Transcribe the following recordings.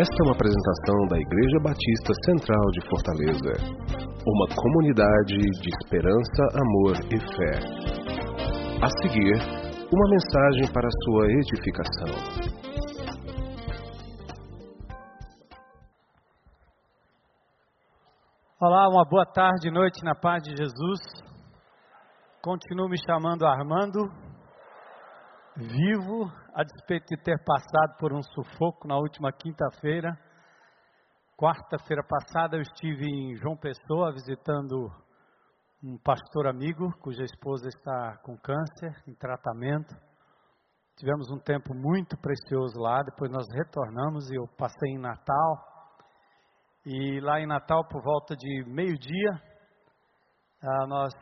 Esta é uma apresentação da Igreja Batista Central de Fortaleza. Uma comunidade de esperança, amor e fé. A seguir, uma mensagem para sua edificação. Olá, uma boa tarde, noite na paz de Jesus. Continuo me chamando Armando, vivo, a despeito de ter passado por um sufoco na última quinta-feira. Quarta-feira passada eu estive em João Pessoa visitando um pastor amigo cuja esposa está com câncer em tratamento. Tivemos um tempo muito precioso lá, depois nós retornamos e eu passei em Natal. E lá em Natal, por volta de meio-dia, ah, nós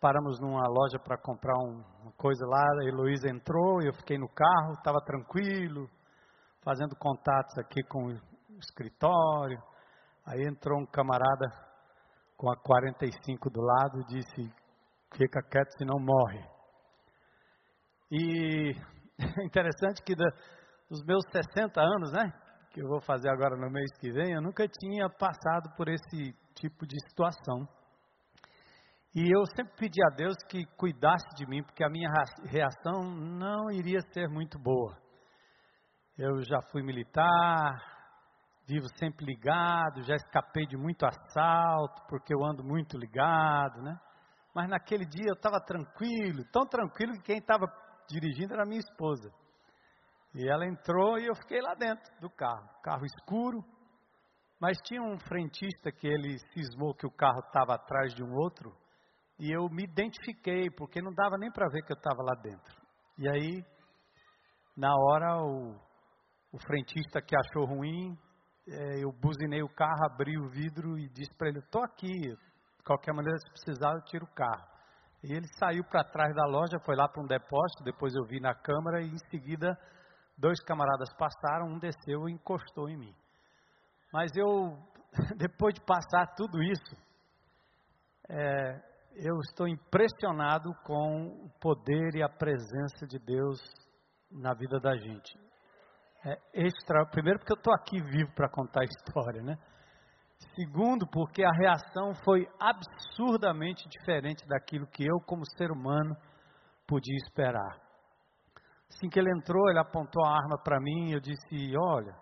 paramos numa loja para comprar um, uma coisa lá, a Heloísa entrou, eu fiquei no carro, estava tranquilo, fazendo contatos aqui com o escritório. Aí entrou um camarada com a 45 do lado e disse: fica quieto, senão morre. E é interessante que da, dos meus 60 anos, né, que eu vou fazer agora no mês que vem, eu nunca tinha passado por esse tipo de situação. E eu sempre pedi a Deus que cuidasse de mim, porque a minha reação não iria ser muito boa. Eu já fui militar, vivo sempre ligado, já escapei de muito assalto, porque eu ando muito ligado, né? Mas naquele dia eu estava tranquilo, tão tranquilo que quem estava dirigindo era minha esposa. E ela entrou e eu fiquei lá dentro do carro, carro escuro, mas tinha um frentista que ele cismou que o carro estava atrás de um outro e eu me identifiquei, porque não dava nem para ver que eu estava lá dentro. E aí, na hora, o, o frentista que achou ruim, é, eu buzinei o carro, abri o vidro e disse para ele: Estou aqui, de qualquer maneira, se precisar, eu tiro o carro. E ele saiu para trás da loja, foi lá para um depósito, depois eu vi na câmera e em seguida dois camaradas passaram, um desceu e encostou em mim. Mas eu, depois de passar tudo isso, é, eu estou impressionado com o poder e a presença de Deus na vida da gente. É extra, primeiro porque eu estou aqui vivo para contar a história, né? Segundo, porque a reação foi absurdamente diferente daquilo que eu, como ser humano, podia esperar. Assim que ele entrou, ele apontou a arma para mim e eu disse: Olha,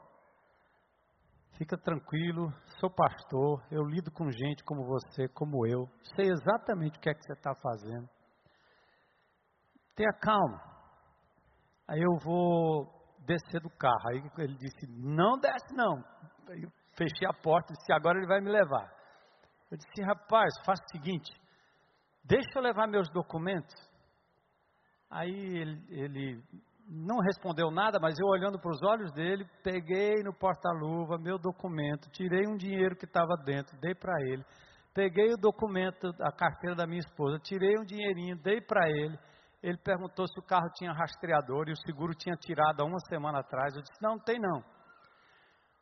Fica tranquilo, sou pastor, eu lido com gente como você, como eu, sei exatamente o que é que você está fazendo. Tenha calma. Aí eu vou descer do carro. Aí ele disse: Não desce, não. Aí eu fechei a porta e disse: Agora ele vai me levar. Eu disse: Rapaz, faça o seguinte, deixa eu levar meus documentos. Aí ele, ele não respondeu nada, mas eu olhando para os olhos dele, peguei no porta-luva meu documento, tirei um dinheiro que estava dentro, dei para ele. Peguei o documento, a carteira da minha esposa, tirei um dinheirinho, dei para ele. Ele perguntou se o carro tinha rastreador e o seguro tinha tirado há uma semana atrás. Eu disse: Não, não tem não.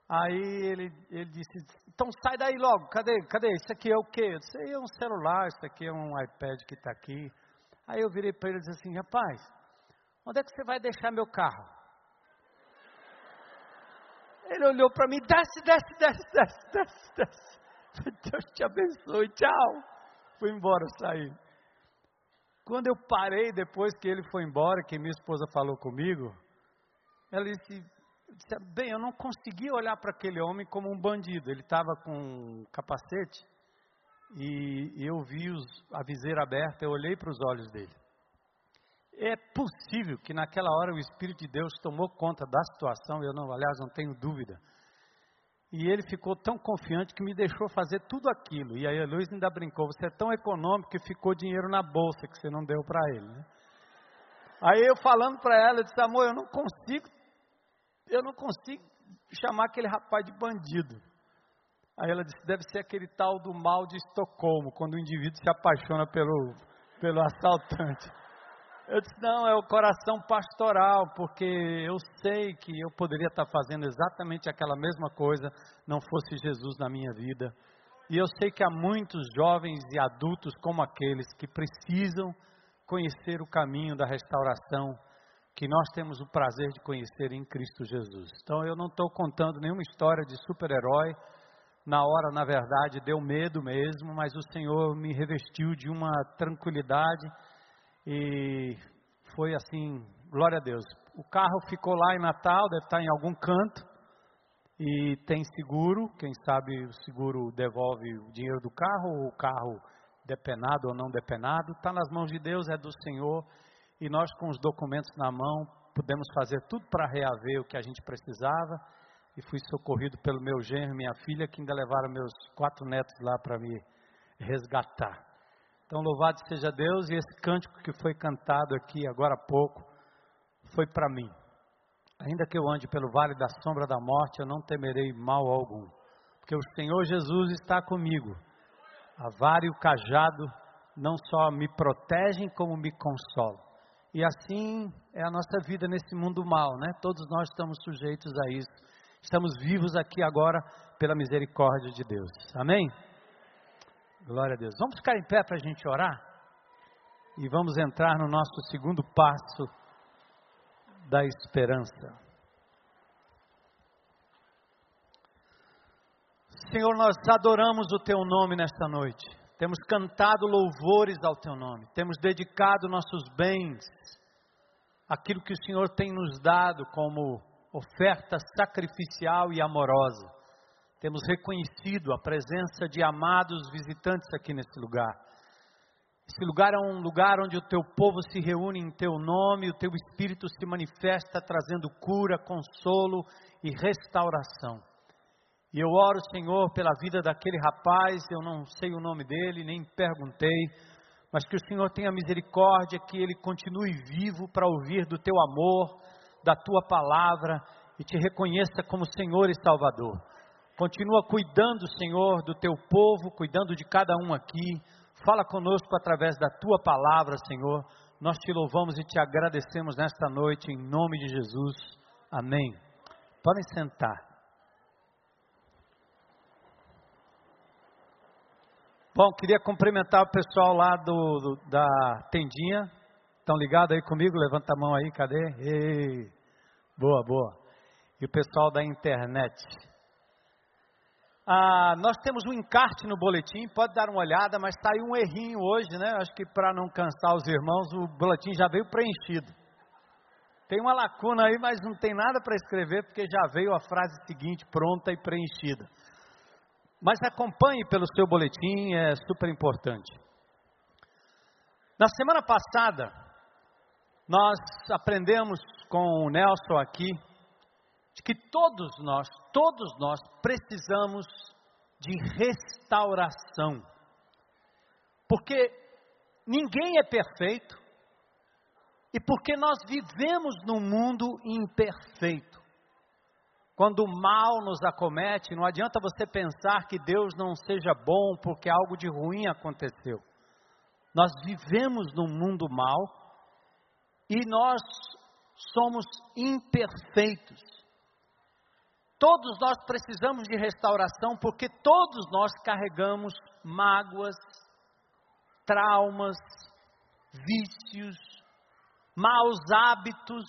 Aí ele, ele disse: Então sai daí logo, cadê? Cadê? Isso aqui é o quê? Eu disse: É um celular, isso aqui é um iPad que está aqui. Aí eu virei para ele e disse assim: Rapaz, Onde é que você vai deixar meu carro? Ele olhou para mim, desce, desce, desce, desce, desce, desce. Deus te abençoe, tchau. Fui embora, saí. Quando eu parei, depois que ele foi embora, que minha esposa falou comigo, ela disse, disse bem, eu não consegui olhar para aquele homem como um bandido. Ele estava com um capacete e eu vi os, a viseira aberta, eu olhei para os olhos dele. É possível que naquela hora o Espírito de Deus tomou conta da situação, eu não, aliás, não tenho dúvida. E ele ficou tão confiante que me deixou fazer tudo aquilo. E aí a Luiz ainda brincou: você é tão econômico que ficou dinheiro na bolsa que você não deu para ele. Né? Aí eu falando para ela, eu disse: amor, eu não consigo, eu não consigo chamar aquele rapaz de bandido. Aí ela disse: deve ser aquele tal do mal de Estocolmo, quando o indivíduo se apaixona pelo, pelo assaltante. Eu disse, não, é o coração pastoral, porque eu sei que eu poderia estar fazendo exatamente aquela mesma coisa, não fosse Jesus na minha vida. E eu sei que há muitos jovens e adultos como aqueles que precisam conhecer o caminho da restauração, que nós temos o prazer de conhecer em Cristo Jesus. Então eu não estou contando nenhuma história de super-herói. Na hora, na verdade, deu medo mesmo, mas o Senhor me revestiu de uma tranquilidade e foi assim, glória a Deus. O carro ficou lá em Natal, deve estar em algum canto e tem seguro. Quem sabe o seguro devolve o dinheiro do carro ou o carro depenado ou não depenado. Está nas mãos de Deus, é do Senhor e nós, com os documentos na mão, pudemos fazer tudo para reaver o que a gente precisava. E fui socorrido pelo meu genro e minha filha, que ainda levaram meus quatro netos lá para me resgatar. Então, louvado seja Deus, e esse cântico que foi cantado aqui agora há pouco foi para mim. Ainda que eu ande pelo vale da sombra da morte, eu não temerei mal algum, porque o Senhor Jesus está comigo. A vara e o cajado não só me protegem, como me consolam. E assim é a nossa vida nesse mundo mal, né? Todos nós estamos sujeitos a isso. Estamos vivos aqui agora pela misericórdia de Deus. Amém? Glória a Deus. Vamos ficar em pé para a gente orar? E vamos entrar no nosso segundo passo da esperança. Senhor, nós adoramos o Teu nome nesta noite temos cantado louvores ao Teu nome, temos dedicado nossos bens, aquilo que o Senhor tem nos dado como oferta sacrificial e amorosa. Temos reconhecido a presença de amados visitantes aqui nesse lugar. Esse lugar é um lugar onde o teu povo se reúne em teu nome, o teu espírito se manifesta trazendo cura, consolo e restauração. E eu oro, Senhor, pela vida daquele rapaz, eu não sei o nome dele, nem perguntei, mas que o Senhor tenha misericórdia, que ele continue vivo para ouvir do teu amor, da tua palavra e te reconheça como Senhor e Salvador. Continua cuidando, Senhor, do teu povo, cuidando de cada um aqui. Fala conosco através da tua palavra, Senhor. Nós te louvamos e te agradecemos nesta noite, em nome de Jesus. Amém. Podem sentar. Bom, queria cumprimentar o pessoal lá do, do da tendinha. Estão ligados aí comigo? Levanta a mão aí, cadê? Ei, boa, boa. E o pessoal da internet. Ah, nós temos um encarte no boletim, pode dar uma olhada, mas saiu tá um errinho hoje, né? Acho que para não cansar os irmãos, o boletim já veio preenchido. Tem uma lacuna aí, mas não tem nada para escrever, porque já veio a frase seguinte pronta e preenchida. Mas acompanhe pelo seu boletim, é super importante. Na semana passada, nós aprendemos com o Nelson aqui, de que todos nós, todos nós precisamos de restauração. Porque ninguém é perfeito e porque nós vivemos num mundo imperfeito. Quando o mal nos acomete, não adianta você pensar que Deus não seja bom porque algo de ruim aconteceu. Nós vivemos num mundo mal e nós somos imperfeitos. Todos nós precisamos de restauração porque todos nós carregamos mágoas, traumas, vícios, maus hábitos,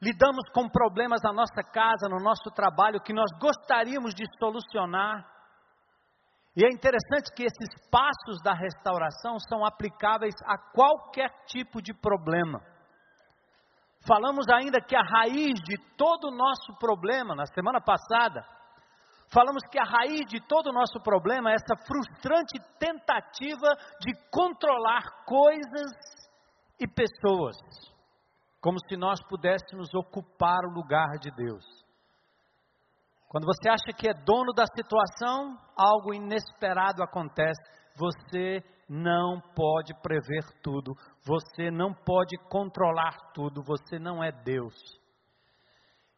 lidamos com problemas na nossa casa, no nosso trabalho, que nós gostaríamos de solucionar. E é interessante que esses passos da restauração são aplicáveis a qualquer tipo de problema. Falamos ainda que a raiz de todo o nosso problema, na semana passada, falamos que a raiz de todo o nosso problema é essa frustrante tentativa de controlar coisas e pessoas como se nós pudéssemos ocupar o lugar de Deus. Quando você acha que é dono da situação, algo inesperado acontece. Você não pode prever tudo, você não pode controlar tudo, você não é Deus.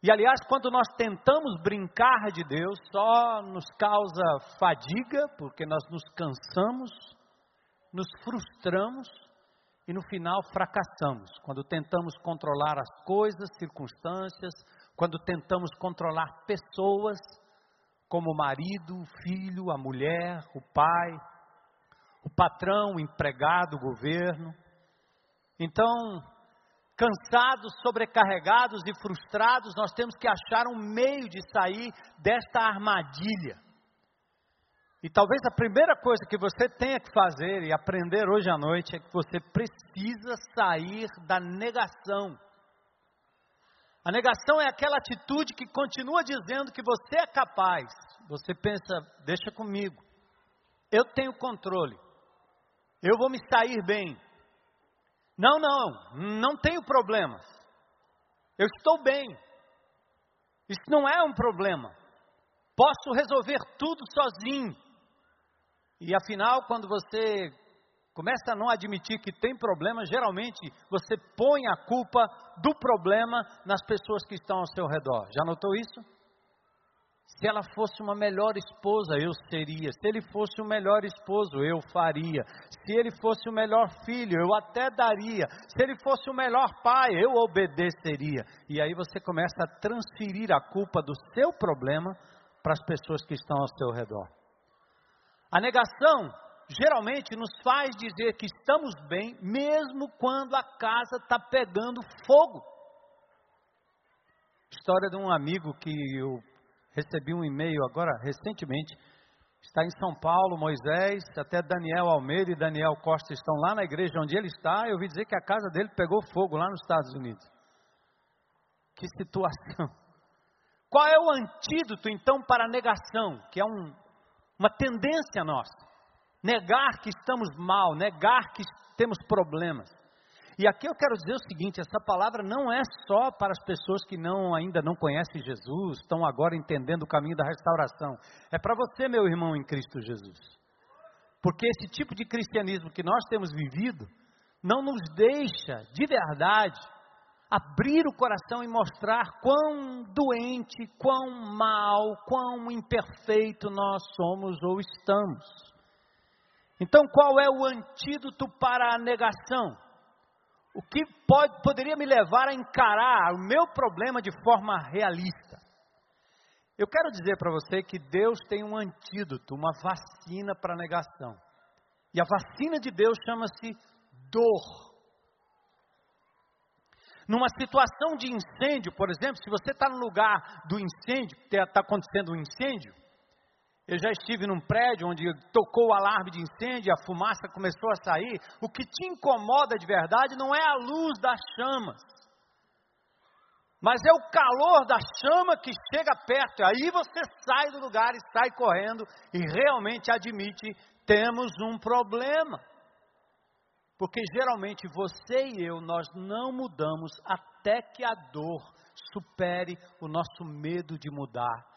E aliás, quando nós tentamos brincar de Deus, só nos causa fadiga, porque nós nos cansamos, nos frustramos e no final fracassamos quando tentamos controlar as coisas, circunstâncias, quando tentamos controlar pessoas, como o marido, o filho, a mulher, o pai, o patrão, o empregado, o governo. Então, cansados, sobrecarregados e frustrados, nós temos que achar um meio de sair desta armadilha. E talvez a primeira coisa que você tenha que fazer e aprender hoje à noite é que você precisa sair da negação. A negação é aquela atitude que continua dizendo que você é capaz. Você pensa, deixa comigo. Eu tenho controle. Eu vou me sair bem. Não, não, não tenho problemas. Eu estou bem. Isso não é um problema. Posso resolver tudo sozinho. E afinal, quando você começa a não admitir que tem problema, geralmente você põe a culpa do problema nas pessoas que estão ao seu redor. Já notou isso? Se ela fosse uma melhor esposa, eu seria. Se ele fosse o melhor esposo, eu faria. Se ele fosse o melhor filho, eu até daria. Se ele fosse o melhor pai, eu obedeceria. E aí você começa a transferir a culpa do seu problema para as pessoas que estão ao seu redor. A negação geralmente nos faz dizer que estamos bem, mesmo quando a casa está pegando fogo. História de um amigo que eu Recebi um e-mail agora, recentemente. Está em São Paulo, Moisés, até Daniel Almeida e Daniel Costa estão lá na igreja onde ele está. Eu ouvi dizer que a casa dele pegou fogo lá nos Estados Unidos. Que situação! Qual é o antídoto então para a negação, que é um, uma tendência nossa? Negar que estamos mal, negar que temos problemas. E aqui eu quero dizer o seguinte: essa palavra não é só para as pessoas que não ainda não conhecem Jesus, estão agora entendendo o caminho da restauração. É para você, meu irmão em Cristo Jesus. Porque esse tipo de cristianismo que nós temos vivido não nos deixa, de verdade, abrir o coração e mostrar quão doente, quão mal, quão imperfeito nós somos ou estamos. Então, qual é o antídoto para a negação? O que pode, poderia me levar a encarar o meu problema de forma realista. Eu quero dizer para você que Deus tem um antídoto, uma vacina para a negação. E a vacina de Deus chama-se dor. Numa situação de incêndio, por exemplo, se você está no lugar do incêndio, está acontecendo um incêndio, eu já estive num prédio onde tocou o alarme de incêndio, a fumaça começou a sair. O que te incomoda de verdade não é a luz das chamas, mas é o calor da chama que chega perto. Aí você sai do lugar e sai correndo e realmente admite: temos um problema. Porque geralmente você e eu, nós não mudamos até que a dor supere o nosso medo de mudar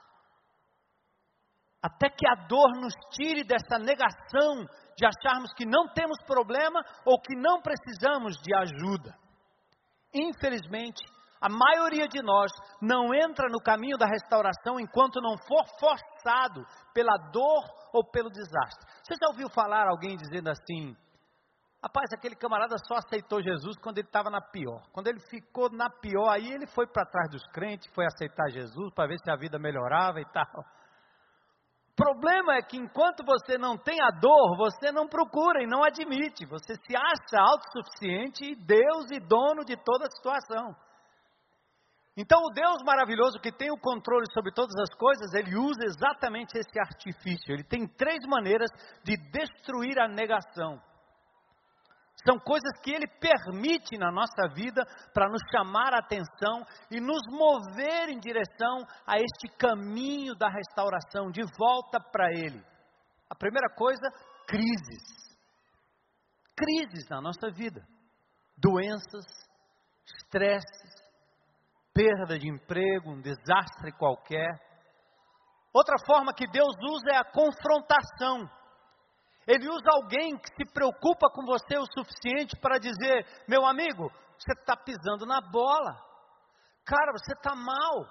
até que a dor nos tire dessa negação de acharmos que não temos problema ou que não precisamos de ajuda. Infelizmente, a maioria de nós não entra no caminho da restauração enquanto não for forçado pela dor ou pelo desastre. Você já ouviu falar alguém dizendo assim: Rapaz, aquele camarada só aceitou Jesus quando ele estava na pior. Quando ele ficou na pior, aí ele foi para trás dos crentes, foi aceitar Jesus para ver se a vida melhorava e tal problema é que enquanto você não tem a dor, você não procura e não admite. Você se acha autossuficiente, Deus e dono de toda a situação. Então, o Deus maravilhoso que tem o controle sobre todas as coisas, ele usa exatamente esse artifício. Ele tem três maneiras de destruir a negação. São coisas que Ele permite na nossa vida para nos chamar a atenção e nos mover em direção a este caminho da restauração, de volta para Ele. A primeira coisa, crises. Crises na nossa vida. Doenças, estresses, perda de emprego, um desastre qualquer. Outra forma que Deus usa é a confrontação. Ele usa alguém que se preocupa com você o suficiente para dizer: meu amigo, você está pisando na bola. Cara, você está mal.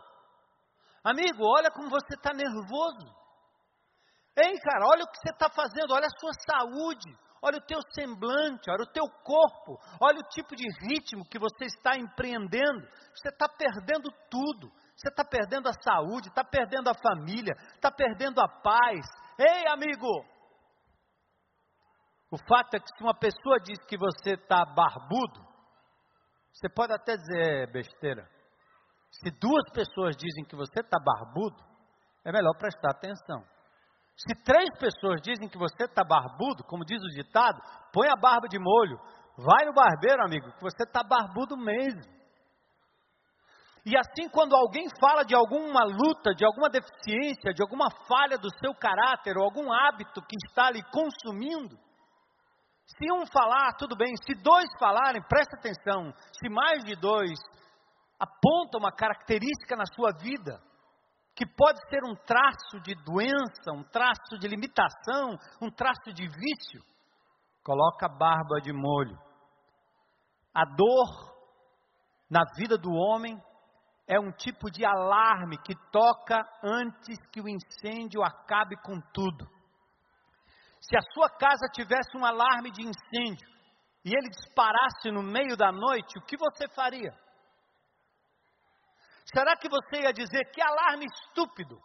Amigo, olha como você está nervoso. Ei, cara, olha o que você está fazendo, olha a sua saúde, olha o teu semblante, olha o teu corpo, olha o tipo de ritmo que você está empreendendo. Você está perdendo tudo. Você está perdendo a saúde, está perdendo a família, está perdendo a paz. Ei, amigo, o fato é que se uma pessoa diz que você está barbudo, Você pode até dizer é besteira. Se duas pessoas dizem que você está barbudo, é melhor prestar atenção. Se três pessoas dizem que você está barbudo, como diz o ditado, põe a barba de molho. Vai no barbeiro, amigo, que você está barbudo mesmo. E assim, quando alguém fala de alguma luta, de alguma deficiência, de alguma falha do seu caráter, ou algum hábito que está lhe consumindo, se um falar, tudo bem, se dois falarem, presta atenção, se mais de dois apontam uma característica na sua vida, que pode ser um traço de doença, um traço de limitação, um traço de vício, coloca a barba de molho. A dor na vida do homem é um tipo de alarme que toca antes que o incêndio acabe com tudo. Se a sua casa tivesse um alarme de incêndio e ele disparasse no meio da noite, o que você faria? Será que você ia dizer que alarme estúpido?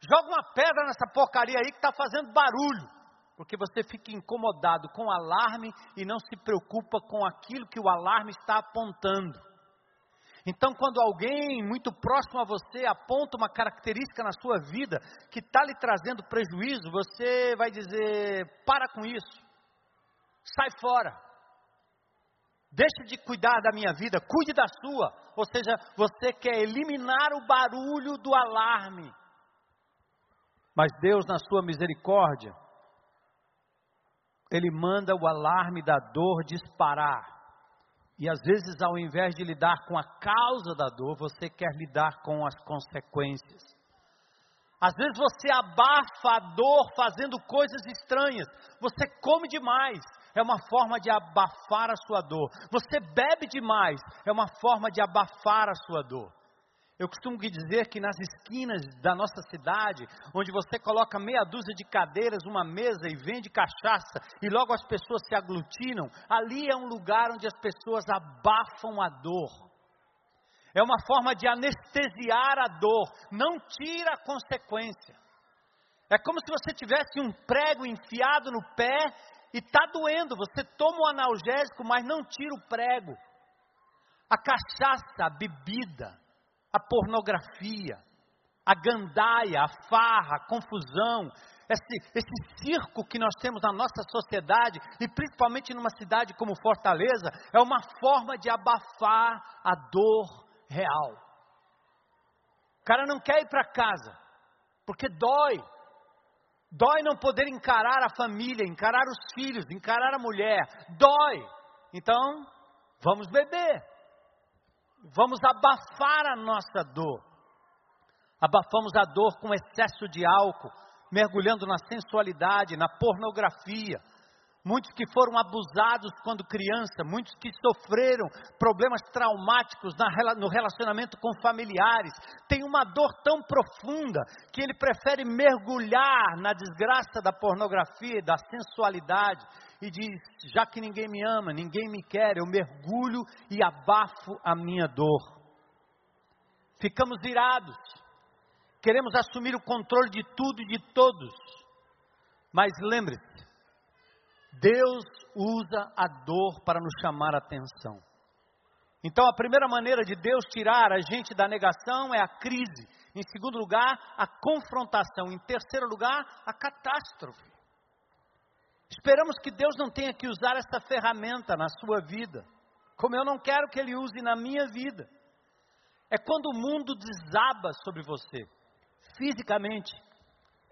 Joga uma pedra nessa porcaria aí que está fazendo barulho. Porque você fica incomodado com o alarme e não se preocupa com aquilo que o alarme está apontando. Então, quando alguém muito próximo a você aponta uma característica na sua vida que está lhe trazendo prejuízo, você vai dizer: para com isso, sai fora. Deixe de cuidar da minha vida, cuide da sua. Ou seja, você quer eliminar o barulho do alarme. Mas Deus, na sua misericórdia, Ele manda o alarme da dor disparar. E às vezes, ao invés de lidar com a causa da dor, você quer lidar com as consequências. Às vezes você abafa a dor fazendo coisas estranhas. Você come demais, é uma forma de abafar a sua dor. Você bebe demais, é uma forma de abafar a sua dor. Eu costumo dizer que nas esquinas da nossa cidade, onde você coloca meia dúzia de cadeiras, uma mesa e vende cachaça, e logo as pessoas se aglutinam, ali é um lugar onde as pessoas abafam a dor. É uma forma de anestesiar a dor, não tira a consequência. É como se você tivesse um prego enfiado no pé e está doendo. Você toma o analgésico, mas não tira o prego. A cachaça, a bebida, a pornografia, a gandaia, a farra, a confusão, esse, esse circo que nós temos na nossa sociedade, e principalmente numa cidade como Fortaleza, é uma forma de abafar a dor real. O cara não quer ir para casa, porque dói, Dói não poder encarar a família, encarar os filhos, encarar a mulher. Dói. Então, vamos beber. Vamos abafar a nossa dor. Abafamos a dor com excesso de álcool, mergulhando na sensualidade, na pornografia, muitos que foram abusados quando criança, muitos que sofreram problemas traumáticos no relacionamento com familiares, tem uma dor tão profunda que ele prefere mergulhar na desgraça da pornografia, da sensualidade e diz: já que ninguém me ama, ninguém me quer, eu mergulho e abafo a minha dor. Ficamos irados, queremos assumir o controle de tudo e de todos, mas lembre-se, Deus usa a dor para nos chamar a atenção. Então, a primeira maneira de Deus tirar a gente da negação é a crise. Em segundo lugar, a confrontação. Em terceiro lugar, a catástrofe. Esperamos que Deus não tenha que usar essa ferramenta na sua vida, como eu não quero que Ele use na minha vida. É quando o mundo desaba sobre você, fisicamente,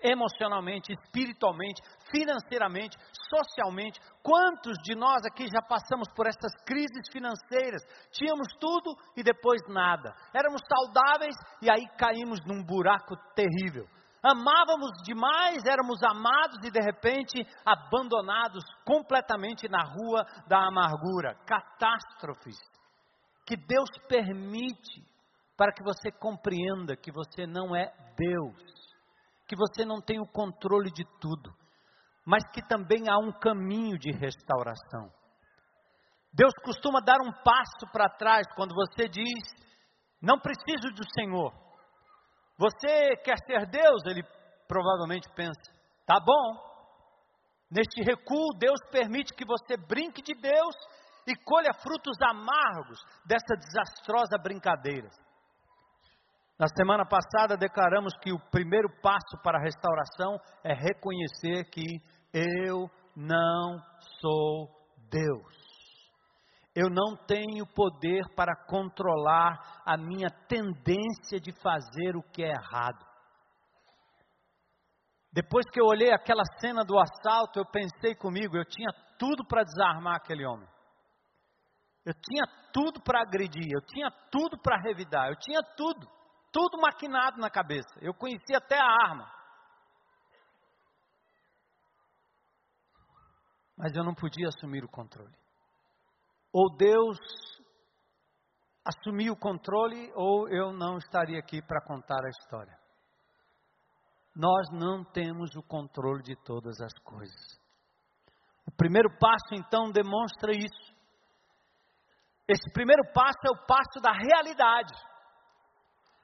emocionalmente, espiritualmente, financeiramente, socialmente. Quantos de nós aqui já passamos por essas crises financeiras? Tínhamos tudo e depois nada. Éramos saudáveis e aí caímos num buraco terrível. Amávamos demais, éramos amados e de repente abandonados completamente na rua da amargura. Catástrofes que Deus permite para que você compreenda que você não é Deus que você não tem o controle de tudo, mas que também há um caminho de restauração. Deus costuma dar um passo para trás quando você diz: Não preciso do Senhor. Você quer ser Deus? Ele provavelmente pensa: Tá bom. Neste recuo, Deus permite que você brinque de Deus e colha frutos amargos dessa desastrosa brincadeira. Na semana passada declaramos que o primeiro passo para a restauração é reconhecer que eu não sou Deus. Eu não tenho poder para controlar a minha tendência de fazer o que é errado. Depois que eu olhei aquela cena do assalto, eu pensei comigo, eu tinha tudo para desarmar aquele homem. Eu tinha tudo para agredir, eu tinha tudo para revidar, eu tinha tudo, tudo maquinado na cabeça. Eu conhecia até a arma. Mas eu não podia assumir o controle. Ou Deus assumiu o controle, ou eu não estaria aqui para contar a história. Nós não temos o controle de todas as coisas. O primeiro passo, então, demonstra isso. Esse primeiro passo é o passo da realidade.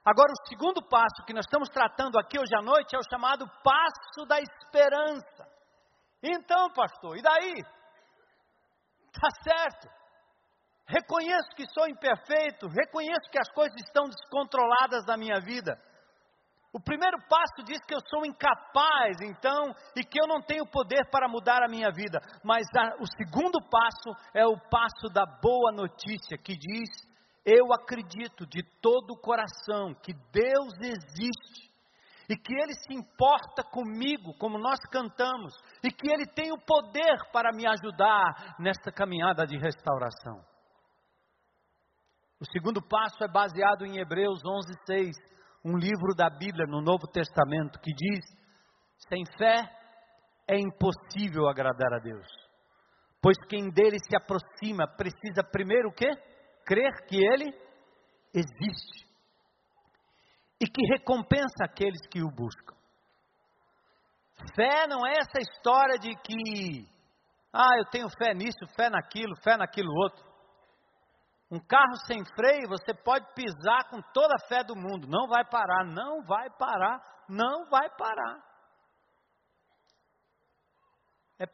Agora, o segundo passo que nós estamos tratando aqui hoje à noite é o chamado passo da esperança. Então, pastor, e daí? Tá certo. Reconheço que sou imperfeito, reconheço que as coisas estão descontroladas na minha vida. O primeiro passo diz que eu sou incapaz, então, e que eu não tenho poder para mudar a minha vida. Mas a, o segundo passo é o passo da boa notícia, que diz: Eu acredito de todo o coração que Deus existe e que Ele se importa comigo, como nós cantamos, e que Ele tem o poder para me ajudar nesta caminhada de restauração. O segundo passo é baseado em Hebreus 11, 6 um livro da Bíblia no Novo Testamento que diz: sem fé é impossível agradar a Deus, pois quem dele se aproxima precisa primeiro o quê? Crer que ele existe e que recompensa aqueles que o buscam. Fé não é essa história de que, ah, eu tenho fé nisso, fé naquilo, fé naquilo outro. Um carro sem freio, você pode pisar com toda a fé do mundo, não vai parar, não vai parar, não vai parar. É,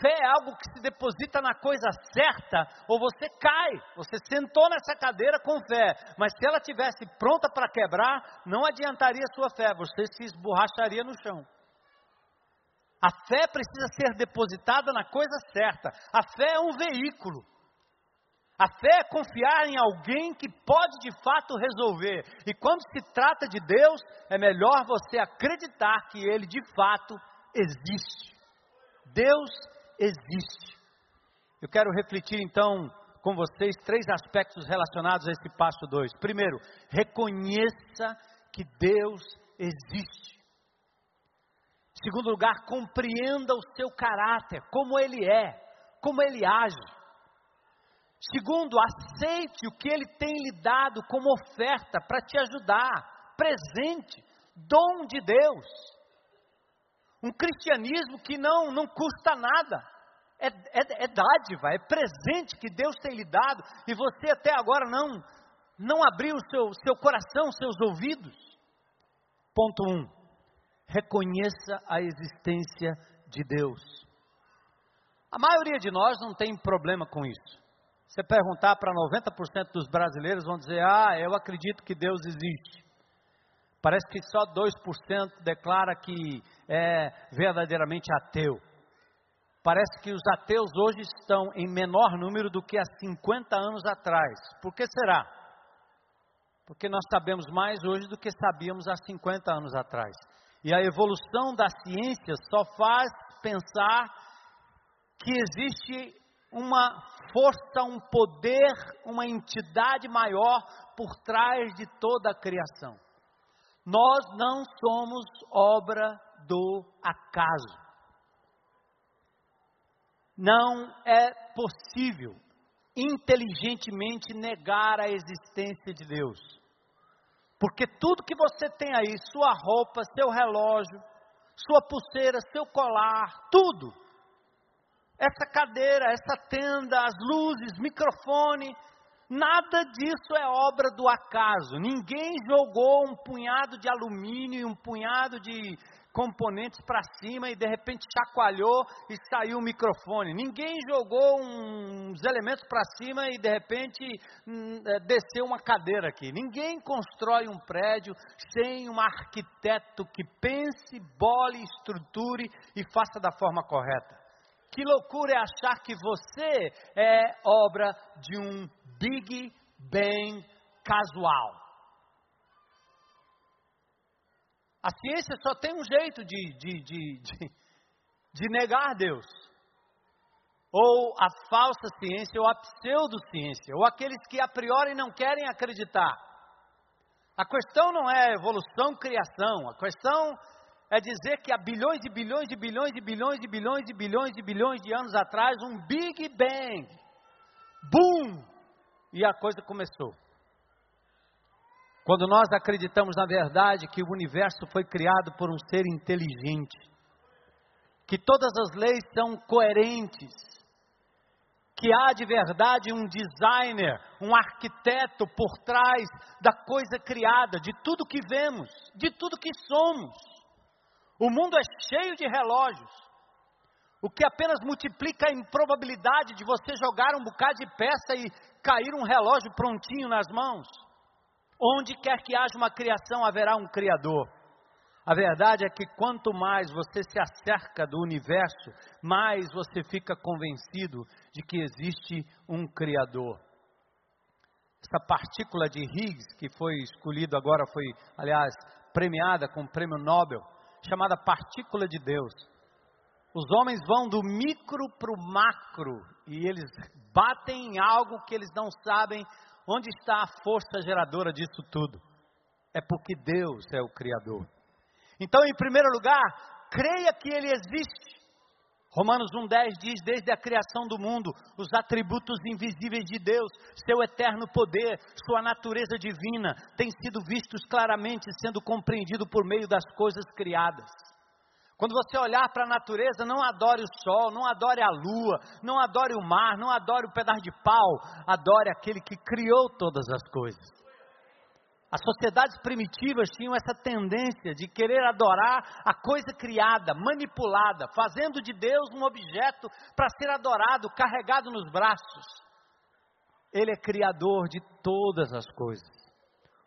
fé é algo que se deposita na coisa certa, ou você cai. Você sentou nessa cadeira com fé, mas se ela tivesse pronta para quebrar, não adiantaria sua fé, você se esborracharia no chão. A fé precisa ser depositada na coisa certa. A fé é um veículo. A fé é confiar em alguém que pode de fato resolver. E quando se trata de Deus, é melhor você acreditar que Ele de fato existe. Deus existe. Eu quero refletir então com vocês três aspectos relacionados a esse passo 2. Primeiro, reconheça que Deus existe. Segundo lugar, compreenda o seu caráter, como ele é, como ele age. Segundo, aceite o que ele tem lhe dado como oferta para te ajudar, presente, dom de Deus. Um cristianismo que não, não custa nada, é, é, é dádiva, é presente que Deus tem lhe dado e você até agora não, não abriu seu, seu coração, seus ouvidos. Ponto 1. Um, reconheça a existência de Deus. A maioria de nós não tem problema com isso. Você perguntar para 90% dos brasileiros, vão dizer: Ah, eu acredito que Deus existe. Parece que só 2% declara que é verdadeiramente ateu. Parece que os ateus hoje estão em menor número do que há 50 anos atrás. Por que será? Porque nós sabemos mais hoje do que sabíamos há 50 anos atrás. E a evolução da ciência só faz pensar que existe uma força, um poder, uma entidade maior por trás de toda a criação. Nós não somos obra do acaso. Não é possível inteligentemente negar a existência de Deus. Porque tudo que você tem aí, sua roupa, seu relógio, sua pulseira, seu colar, tudo, essa cadeira, essa tenda, as luzes, microfone, nada disso é obra do acaso. Ninguém jogou um punhado de alumínio e um punhado de componentes para cima e de repente chacoalhou e saiu o microfone. Ninguém jogou uns elementos para cima e de repente hum, é, desceu uma cadeira aqui. Ninguém constrói um prédio sem um arquiteto que pense, bole, estruture e faça da forma correta. Que loucura é achar que você é obra de um Big Bang casual. A ciência só tem um jeito de, de, de, de, de negar Deus. Ou a falsa ciência, ou a pseudociência, ou aqueles que a priori não querem acreditar. A questão não é evolução, criação. A questão é dizer que há bilhões e bilhões e bilhões e bilhões e bilhões e bilhões e bilhões de anos atrás, um Big Bang. Boom! E a coisa começou. Quando nós acreditamos na verdade que o universo foi criado por um ser inteligente, que todas as leis são coerentes, que há de verdade um designer, um arquiteto por trás da coisa criada, de tudo que vemos, de tudo que somos. O mundo é cheio de relógios, o que apenas multiplica a improbabilidade de você jogar um bocado de peça e cair um relógio prontinho nas mãos. Onde quer que haja uma criação, haverá um Criador. A verdade é que quanto mais você se acerca do universo, mais você fica convencido de que existe um Criador. Essa partícula de Higgs, que foi escolhida agora, foi, aliás, premiada com o prêmio Nobel, chamada partícula de Deus. Os homens vão do micro para o macro e eles batem em algo que eles não sabem Onde está a força geradora disso tudo? É porque Deus é o Criador. Então, em primeiro lugar, creia que Ele existe. Romanos 1,10 diz: Desde a criação do mundo, os atributos invisíveis de Deus, seu eterno poder, sua natureza divina, têm sido vistos claramente, sendo compreendido por meio das coisas criadas. Quando você olhar para a natureza, não adore o sol, não adore a lua, não adore o mar, não adore o pedaço de pau, adore aquele que criou todas as coisas. As sociedades primitivas tinham essa tendência de querer adorar a coisa criada, manipulada, fazendo de Deus um objeto para ser adorado, carregado nos braços. Ele é criador de todas as coisas.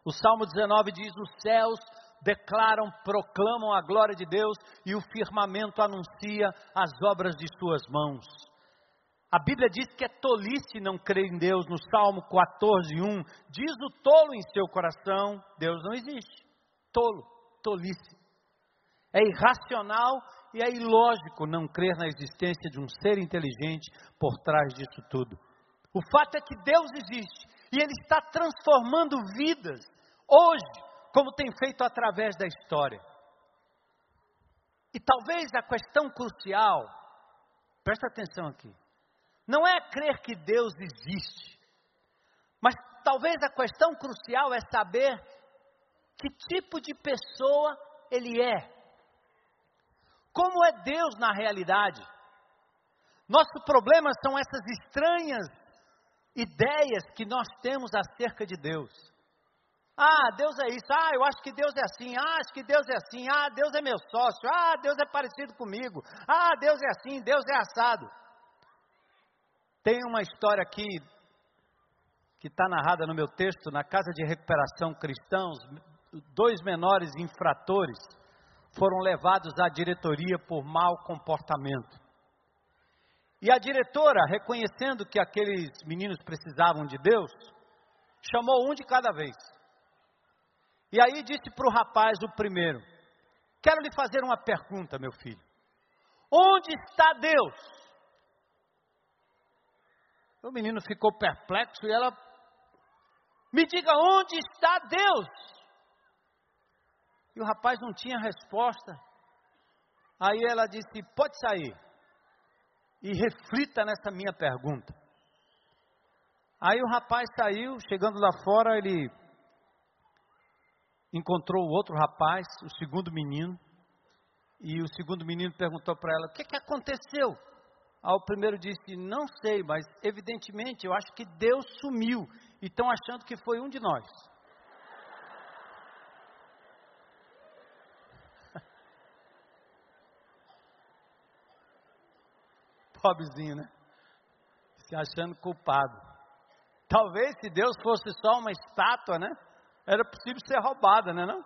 O Salmo 19 diz: Os céus declaram, proclamam a glória de Deus e o firmamento anuncia as obras de suas mãos. A Bíblia diz que é tolice não crer em Deus, no Salmo 14, 1. Diz o tolo em seu coração: Deus não existe. Tolo, tolice. É irracional e é ilógico não crer na existência de um ser inteligente por trás disso tudo. O fato é que Deus existe e Ele está transformando vidas hoje como tem feito através da história. E talvez a questão crucial, presta atenção aqui, não é crer que Deus existe, mas talvez a questão crucial é saber que tipo de pessoa Ele é. Como é Deus na realidade? Nosso problema são essas estranhas ideias que nós temos acerca de Deus. Ah, Deus é isso. Ah, eu acho que Deus é assim. Ah, acho que Deus é assim. Ah, Deus é meu sócio. Ah, Deus é parecido comigo. Ah, Deus é assim. Deus é assado. Tem uma história aqui que está narrada no meu texto, na casa de recuperação cristãos, dois menores infratores foram levados à diretoria por mau comportamento. E a diretora, reconhecendo que aqueles meninos precisavam de Deus, chamou um de cada vez. E aí disse para o rapaz, o primeiro: Quero lhe fazer uma pergunta, meu filho. Onde está Deus? O menino ficou perplexo e ela: Me diga onde está Deus? E o rapaz não tinha resposta. Aí ela disse: Pode sair e reflita nessa minha pergunta. Aí o rapaz saiu, chegando lá fora, ele encontrou o outro rapaz, o segundo menino, e o segundo menino perguntou para ela: O que, que aconteceu? Ao primeiro disse: Não sei, mas evidentemente eu acho que Deus sumiu e estão achando que foi um de nós. Pobrezinho, né? Se achando culpado. Talvez se Deus fosse só uma estátua, né? Era possível ser roubada, né não?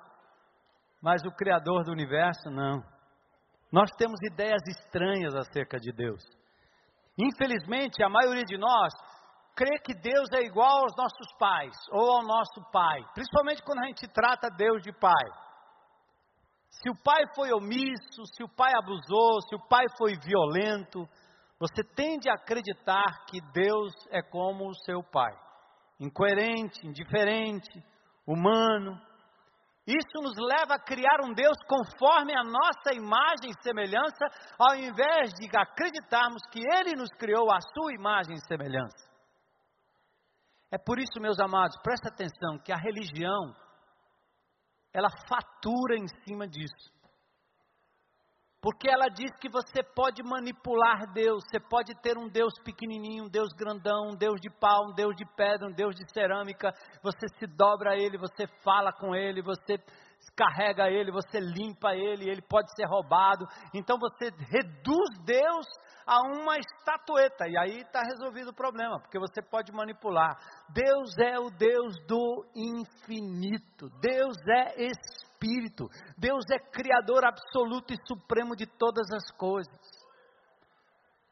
Mas o Criador do universo, não. Nós temos ideias estranhas acerca de Deus. Infelizmente, a maioria de nós crê que Deus é igual aos nossos pais ou ao nosso pai, principalmente quando a gente trata Deus de pai. Se o pai foi omisso, se o pai abusou, se o pai foi violento, você tende a acreditar que Deus é como o seu pai, incoerente, indiferente, humano. Isso nos leva a criar um Deus conforme a nossa imagem e semelhança, ao invés de acreditarmos que Ele nos criou a sua imagem e semelhança. É por isso, meus amados, presta atenção que a religião ela fatura em cima disso. Porque ela diz que você pode manipular Deus, você pode ter um Deus pequenininho, um Deus grandão, um Deus de pau, um Deus de pedra, um Deus de cerâmica, você se dobra a Ele, você fala com Ele, você carrega Ele, você limpa Ele, Ele pode ser roubado, então você reduz Deus a uma estatueta, e aí está resolvido o problema, porque você pode manipular. Deus é o Deus do infinito, Deus é Espírito, Deus é Criador absoluto e supremo de todas as coisas.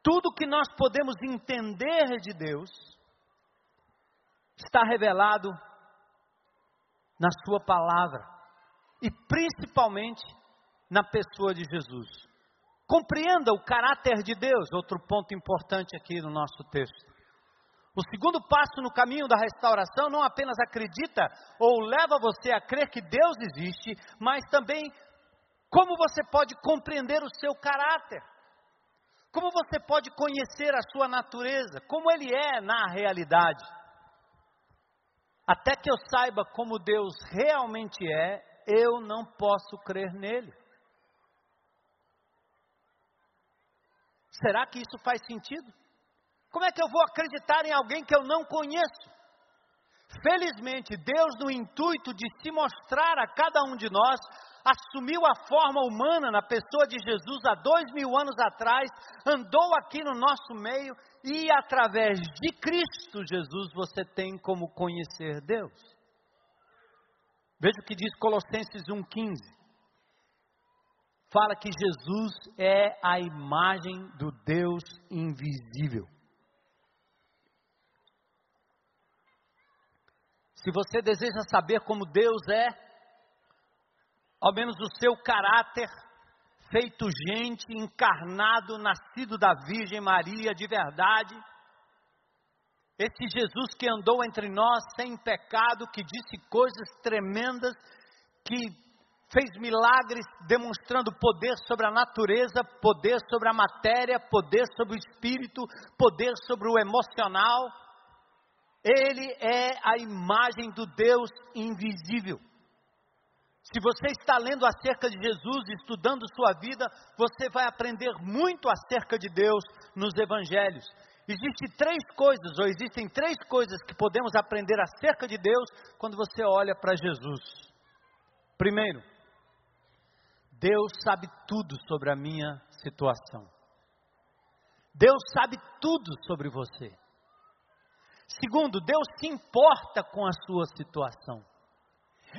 Tudo que nós podemos entender de Deus está revelado na Sua palavra e principalmente na pessoa de Jesus. Compreenda o caráter de Deus, outro ponto importante aqui no nosso texto. O segundo passo no caminho da restauração não apenas acredita ou leva você a crer que Deus existe, mas também como você pode compreender o seu caráter. Como você pode conhecer a sua natureza, como ele é na realidade. Até que eu saiba como Deus realmente é, eu não posso crer nele. Será que isso faz sentido? Como é que eu vou acreditar em alguém que eu não conheço? Felizmente, Deus, no intuito de se mostrar a cada um de nós, assumiu a forma humana na pessoa de Jesus há dois mil anos atrás, andou aqui no nosso meio e, através de Cristo Jesus, você tem como conhecer Deus. Veja o que diz Colossenses 1,15 fala que Jesus é a imagem do Deus invisível. Se você deseja saber como Deus é, ao menos o seu caráter, feito gente, encarnado, nascido da Virgem Maria de verdade, esse Jesus que andou entre nós sem pecado, que disse coisas tremendas, que fez milagres demonstrando poder sobre a natureza, poder sobre a matéria, poder sobre o espírito, poder sobre o emocional. Ele é a imagem do Deus invisível. Se você está lendo acerca de Jesus, estudando sua vida, você vai aprender muito acerca de Deus nos evangelhos. Existem três coisas, ou existem três coisas que podemos aprender acerca de Deus quando você olha para Jesus. Primeiro, Deus sabe tudo sobre a minha situação. Deus sabe tudo sobre você. Segundo, Deus se importa com a sua situação.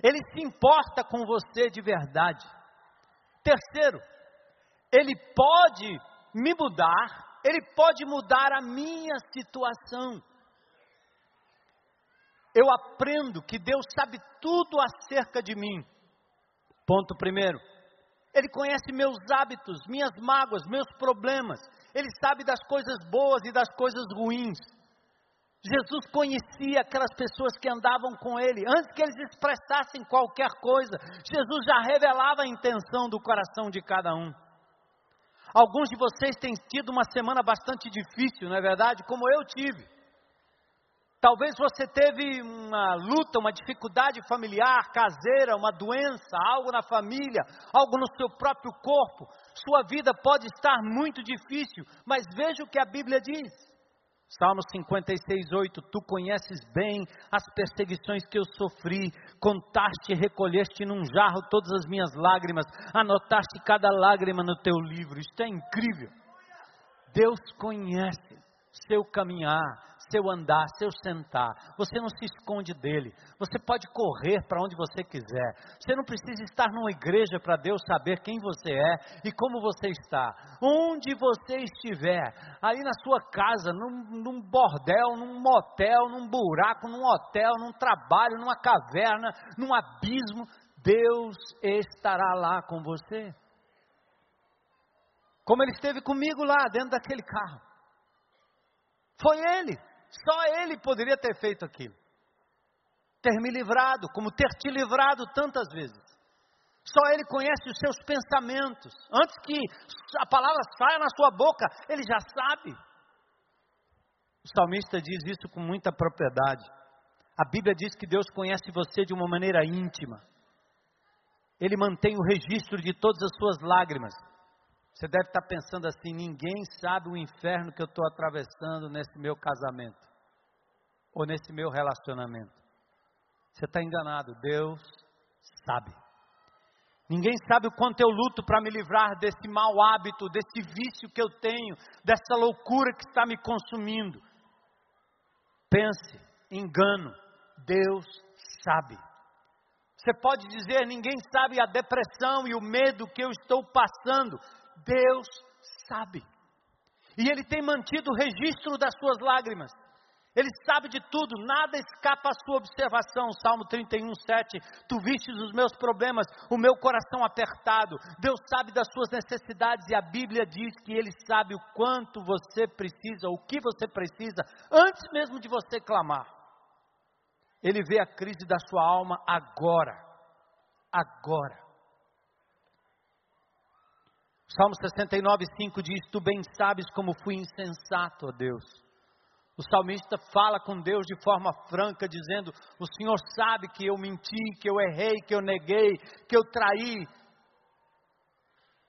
Ele se importa com você de verdade. Terceiro, Ele pode me mudar, Ele pode mudar a minha situação. Eu aprendo que Deus sabe tudo acerca de mim. Ponto primeiro. Ele conhece meus hábitos, minhas mágoas, meus problemas. Ele sabe das coisas boas e das coisas ruins. Jesus conhecia aquelas pessoas que andavam com ele. Antes que eles expressassem qualquer coisa, Jesus já revelava a intenção do coração de cada um. Alguns de vocês têm tido uma semana bastante difícil, não é verdade? Como eu tive. Talvez você teve uma luta, uma dificuldade familiar, caseira, uma doença, algo na família, algo no seu próprio corpo. Sua vida pode estar muito difícil, mas veja o que a Bíblia diz. Salmo 56, 8: Tu conheces bem as perseguições que eu sofri, contaste e recolheste num jarro todas as minhas lágrimas, anotaste cada lágrima no teu livro. Isto é incrível. Deus conhece seu caminhar, seu andar, seu sentar. Você não se esconde dele. Você pode correr para onde você quiser. Você não precisa estar numa igreja para Deus saber quem você é e como você está. Onde você estiver, aí na sua casa, num, num bordel, num motel, num buraco, num hotel, num trabalho, numa caverna, num abismo, Deus estará lá com você. Como ele esteve comigo lá dentro daquele carro. Foi ele. Só ele poderia ter feito aquilo. Ter me livrado, como ter te livrado tantas vezes. Só ele conhece os seus pensamentos. Antes que a palavra saia na sua boca, ele já sabe. O salmista diz isso com muita propriedade. A Bíblia diz que Deus conhece você de uma maneira íntima. Ele mantém o registro de todas as suas lágrimas. Você deve estar pensando assim: ninguém sabe o inferno que eu estou atravessando nesse meu casamento ou nesse meu relacionamento. Você está enganado, Deus sabe. Ninguém sabe o quanto eu luto para me livrar desse mau hábito, desse vício que eu tenho, dessa loucura que está me consumindo. Pense, engano, Deus sabe. Você pode dizer, ninguém sabe a depressão e o medo que eu estou passando. Deus sabe. E Ele tem mantido o registro das suas lágrimas. Ele sabe de tudo, nada escapa à sua observação. Salmo 31, 7. Tu vistes os meus problemas, o meu coração apertado. Deus sabe das suas necessidades e a Bíblia diz que Ele sabe o quanto você precisa, o que você precisa, antes mesmo de você clamar. Ele vê a crise da sua alma agora. Agora. Salmo 69, 5 diz: Tu bem sabes como fui insensato, ó Deus. O salmista fala com Deus de forma franca, dizendo: O Senhor sabe que eu menti, que eu errei, que eu neguei, que eu traí.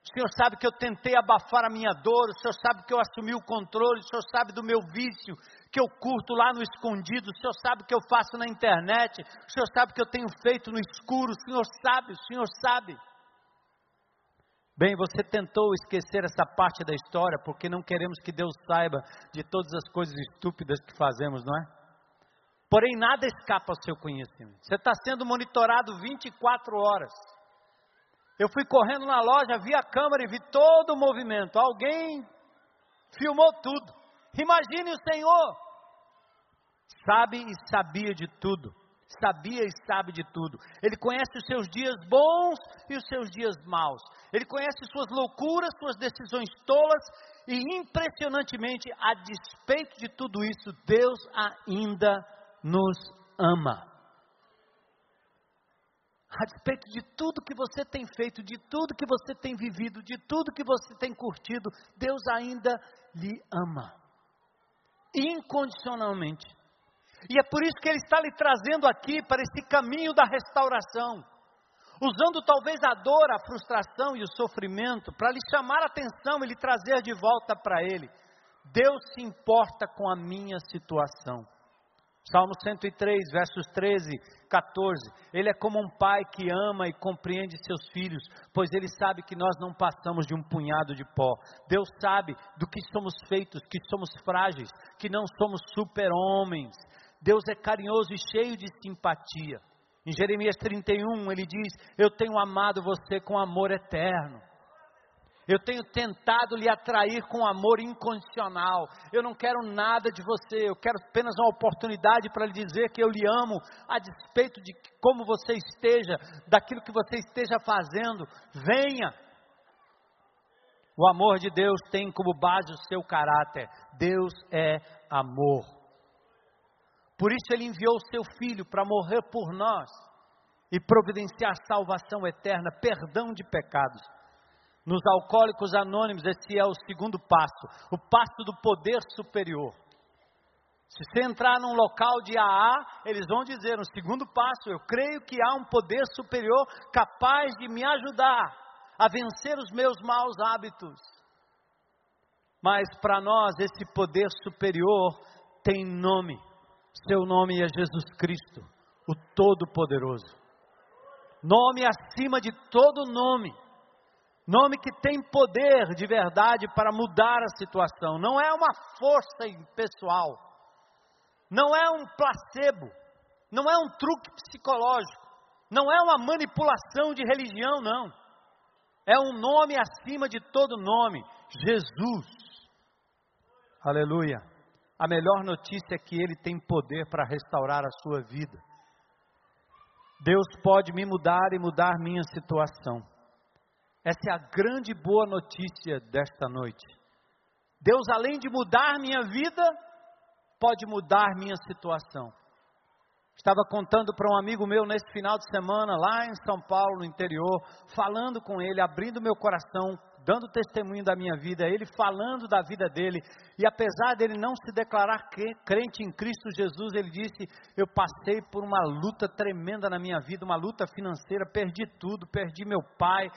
O Senhor sabe que eu tentei abafar a minha dor, o Senhor sabe que eu assumi o controle, o Senhor sabe do meu vício, que eu curto lá no escondido, o Senhor sabe que eu faço na internet, o Senhor sabe que eu tenho feito no escuro, o Senhor sabe, o Senhor sabe. Bem, você tentou esquecer essa parte da história porque não queremos que Deus saiba de todas as coisas estúpidas que fazemos, não é? Porém, nada escapa ao seu conhecimento. Você está sendo monitorado 24 horas. Eu fui correndo na loja, vi a câmera e vi todo o movimento. Alguém filmou tudo. Imagine o Senhor. Sabe e sabia de tudo sabia e sabe de tudo. Ele conhece os seus dias bons e os seus dias maus. Ele conhece suas loucuras, suas decisões tolas e impressionantemente, a despeito de tudo isso, Deus ainda nos ama. A despeito de tudo que você tem feito, de tudo que você tem vivido, de tudo que você tem curtido, Deus ainda lhe ama. Incondicionalmente. E é por isso que Ele está lhe trazendo aqui para esse caminho da restauração, usando talvez a dor, a frustração e o sofrimento para lhe chamar a atenção e lhe trazer de volta para Ele. Deus se importa com a minha situação. Salmo 103, versos 13, 14. Ele é como um pai que ama e compreende seus filhos, pois ele sabe que nós não passamos de um punhado de pó. Deus sabe do que somos feitos, que somos frágeis, que não somos super-homens, Deus é carinhoso e cheio de simpatia. Em Jeremias 31, ele diz: Eu tenho amado você com amor eterno. Eu tenho tentado lhe atrair com amor incondicional. Eu não quero nada de você, eu quero apenas uma oportunidade para lhe dizer que eu lhe amo, a despeito de como você esteja, daquilo que você esteja fazendo. Venha. O amor de Deus tem como base o seu caráter. Deus é amor. Por isso ele enviou o seu filho para morrer por nós e providenciar salvação eterna, perdão de pecados. Nos alcoólicos anônimos, esse é o segundo passo, o passo do poder superior. Se você entrar num local de AA, eles vão dizer no segundo passo: eu creio que há um poder superior capaz de me ajudar a vencer os meus maus hábitos. Mas para nós, esse poder superior tem nome. Seu nome é Jesus Cristo, o Todo-Poderoso. Nome acima de todo nome. Nome que tem poder de verdade para mudar a situação. Não é uma força pessoal. Não é um placebo. Não é um truque psicológico. Não é uma manipulação de religião, não. É um nome acima de todo nome: Jesus. Aleluia. A melhor notícia é que Ele tem poder para restaurar a sua vida. Deus pode me mudar e mudar minha situação. Essa é a grande boa notícia desta noite. Deus, além de mudar minha vida, pode mudar minha situação. Estava contando para um amigo meu nesse final de semana, lá em São Paulo, no interior, falando com ele, abrindo meu coração, dando testemunho da minha vida, ele falando da vida dele, e apesar dele não se declarar crente em Cristo Jesus, ele disse: Eu passei por uma luta tremenda na minha vida, uma luta financeira, perdi tudo, perdi meu pai,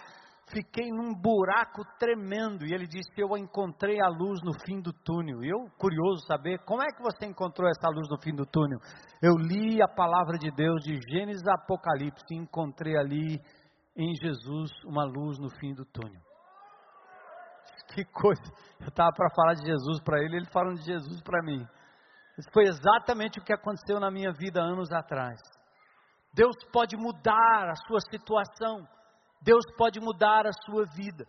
fiquei num buraco tremendo. E ele disse: Eu encontrei a luz no fim do túnel. E eu, curioso saber, como é que você encontrou essa luz no fim do túnel? Eu li a palavra de Deus de Gênesis a Apocalipse e encontrei ali em Jesus uma luz no fim do túnel. Que coisa! Eu estava para falar de Jesus para ele, ele falando de Jesus para mim. Isso foi exatamente o que aconteceu na minha vida anos atrás. Deus pode mudar a sua situação. Deus pode mudar a sua vida.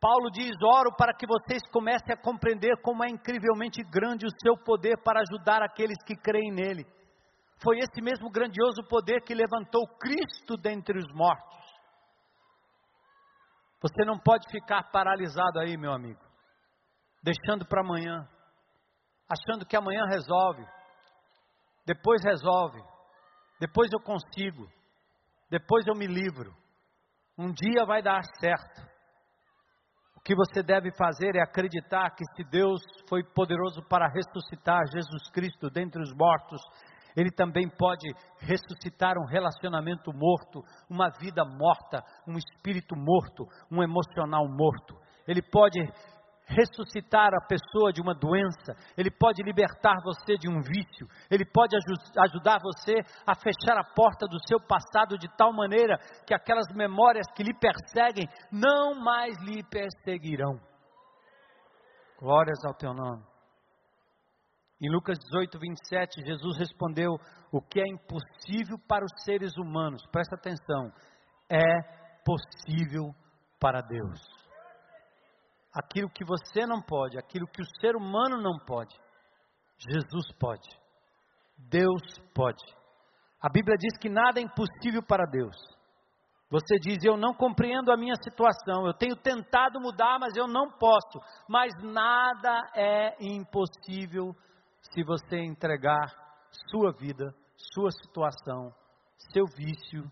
Paulo diz: Oro para que vocês comecem a compreender como é incrivelmente grande o seu poder para ajudar aqueles que creem nele. Foi esse mesmo grandioso poder que levantou Cristo dentre os mortos. Você não pode ficar paralisado aí, meu amigo, deixando para amanhã, achando que amanhã resolve, depois resolve, depois eu consigo depois eu me livro. Um dia vai dar certo. O que você deve fazer é acreditar que se Deus foi poderoso para ressuscitar Jesus Cristo dentre os mortos, Ele também pode ressuscitar um relacionamento morto, uma vida morta, um espírito morto, um emocional morto. Ele pode ressuscitar a pessoa de uma doença, Ele pode libertar você de um vício, Ele pode ajudar você a fechar a porta do seu passado de tal maneira que aquelas memórias que lhe perseguem não mais lhe perseguirão. Glórias ao teu nome. Em Lucas 18, 27, Jesus respondeu: O que é impossível para os seres humanos, presta atenção, é possível para Deus aquilo que você não pode, aquilo que o ser humano não pode, Jesus pode. Deus pode. A Bíblia diz que nada é impossível para Deus. Você diz: Eu não compreendo a minha situação, eu tenho tentado mudar, mas eu não posso. Mas nada é impossível se você entregar sua vida, sua situação, seu vício,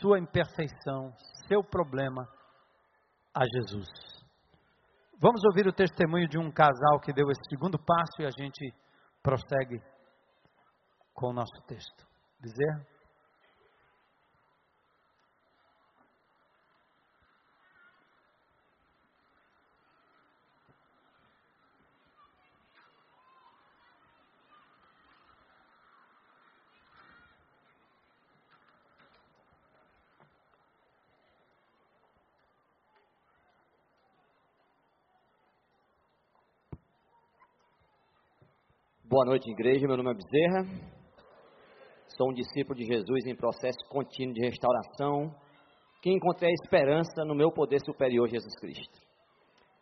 sua imperfeição, seu problema a Jesus. Vamos ouvir o testemunho de um casal que deu esse segundo passo e a gente prossegue com o nosso texto. Dizer? Boa noite, igreja. Meu nome é Bezerra. Sou um discípulo de Jesus em processo contínuo de restauração, que encontrei a esperança no meu poder superior, Jesus Cristo.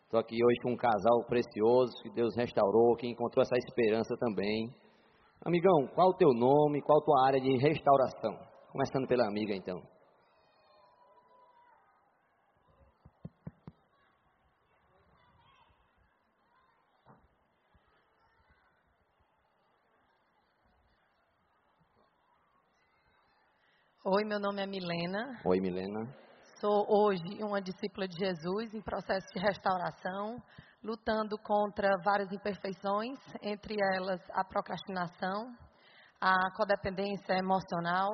Estou aqui hoje com um casal precioso que Deus restaurou, que encontrou essa esperança também. Amigão, qual o teu nome, qual a tua área de restauração? Começando pela amiga, então. Oi, meu nome é Milena. Oi, Milena. Sou hoje uma discípula de Jesus em processo de restauração, lutando contra várias imperfeições, entre elas a procrastinação, a codependência emocional,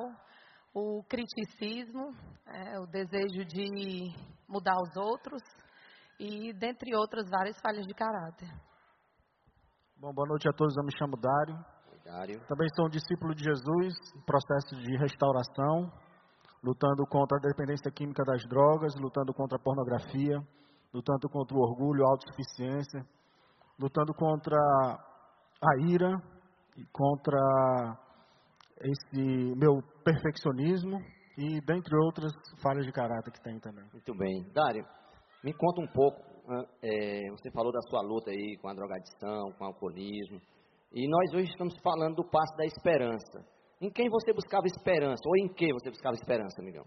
o criticismo, é, o desejo de mudar os outros e dentre outras várias falhas de caráter. Bom, boa noite a todos, eu me chamo Dário. Também sou um discípulo de Jesus, em processo de restauração, lutando contra a dependência química das drogas, lutando contra a pornografia, lutando contra o orgulho, a autossuficiência, lutando contra a ira e contra esse meu perfeccionismo e dentre outras falhas de caráter que tem também. Muito bem. Dário, me conta um pouco, é, você falou da sua luta aí com a drogadição, com o alcoolismo, e nós hoje estamos falando do passo da esperança. Em quem você buscava esperança? Ou em que você buscava esperança, amigão?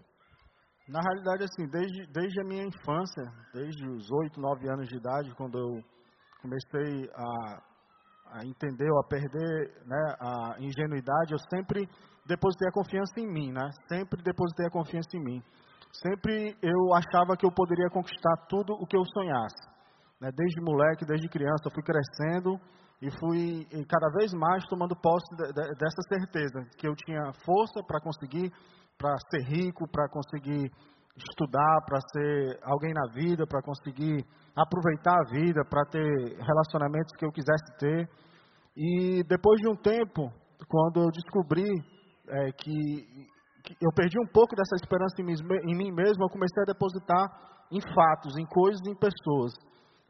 Na realidade, assim, desde, desde a minha infância, desde os 8, 9 anos de idade, quando eu comecei a, a entender ou a perder né, a ingenuidade, eu sempre depositei a confiança em mim, né? Sempre depositei a confiança em mim. Sempre eu achava que eu poderia conquistar tudo o que eu sonhasse. Né? Desde moleque, desde criança, eu fui crescendo e fui cada vez mais tomando posse de, de, dessa certeza que eu tinha força para conseguir, para ser rico, para conseguir estudar, para ser alguém na vida, para conseguir aproveitar a vida, para ter relacionamentos que eu quisesse ter. E depois de um tempo, quando eu descobri é, que, que, eu perdi um pouco dessa esperança em mim, em mim mesmo, eu comecei a depositar em fatos, em coisas, em pessoas.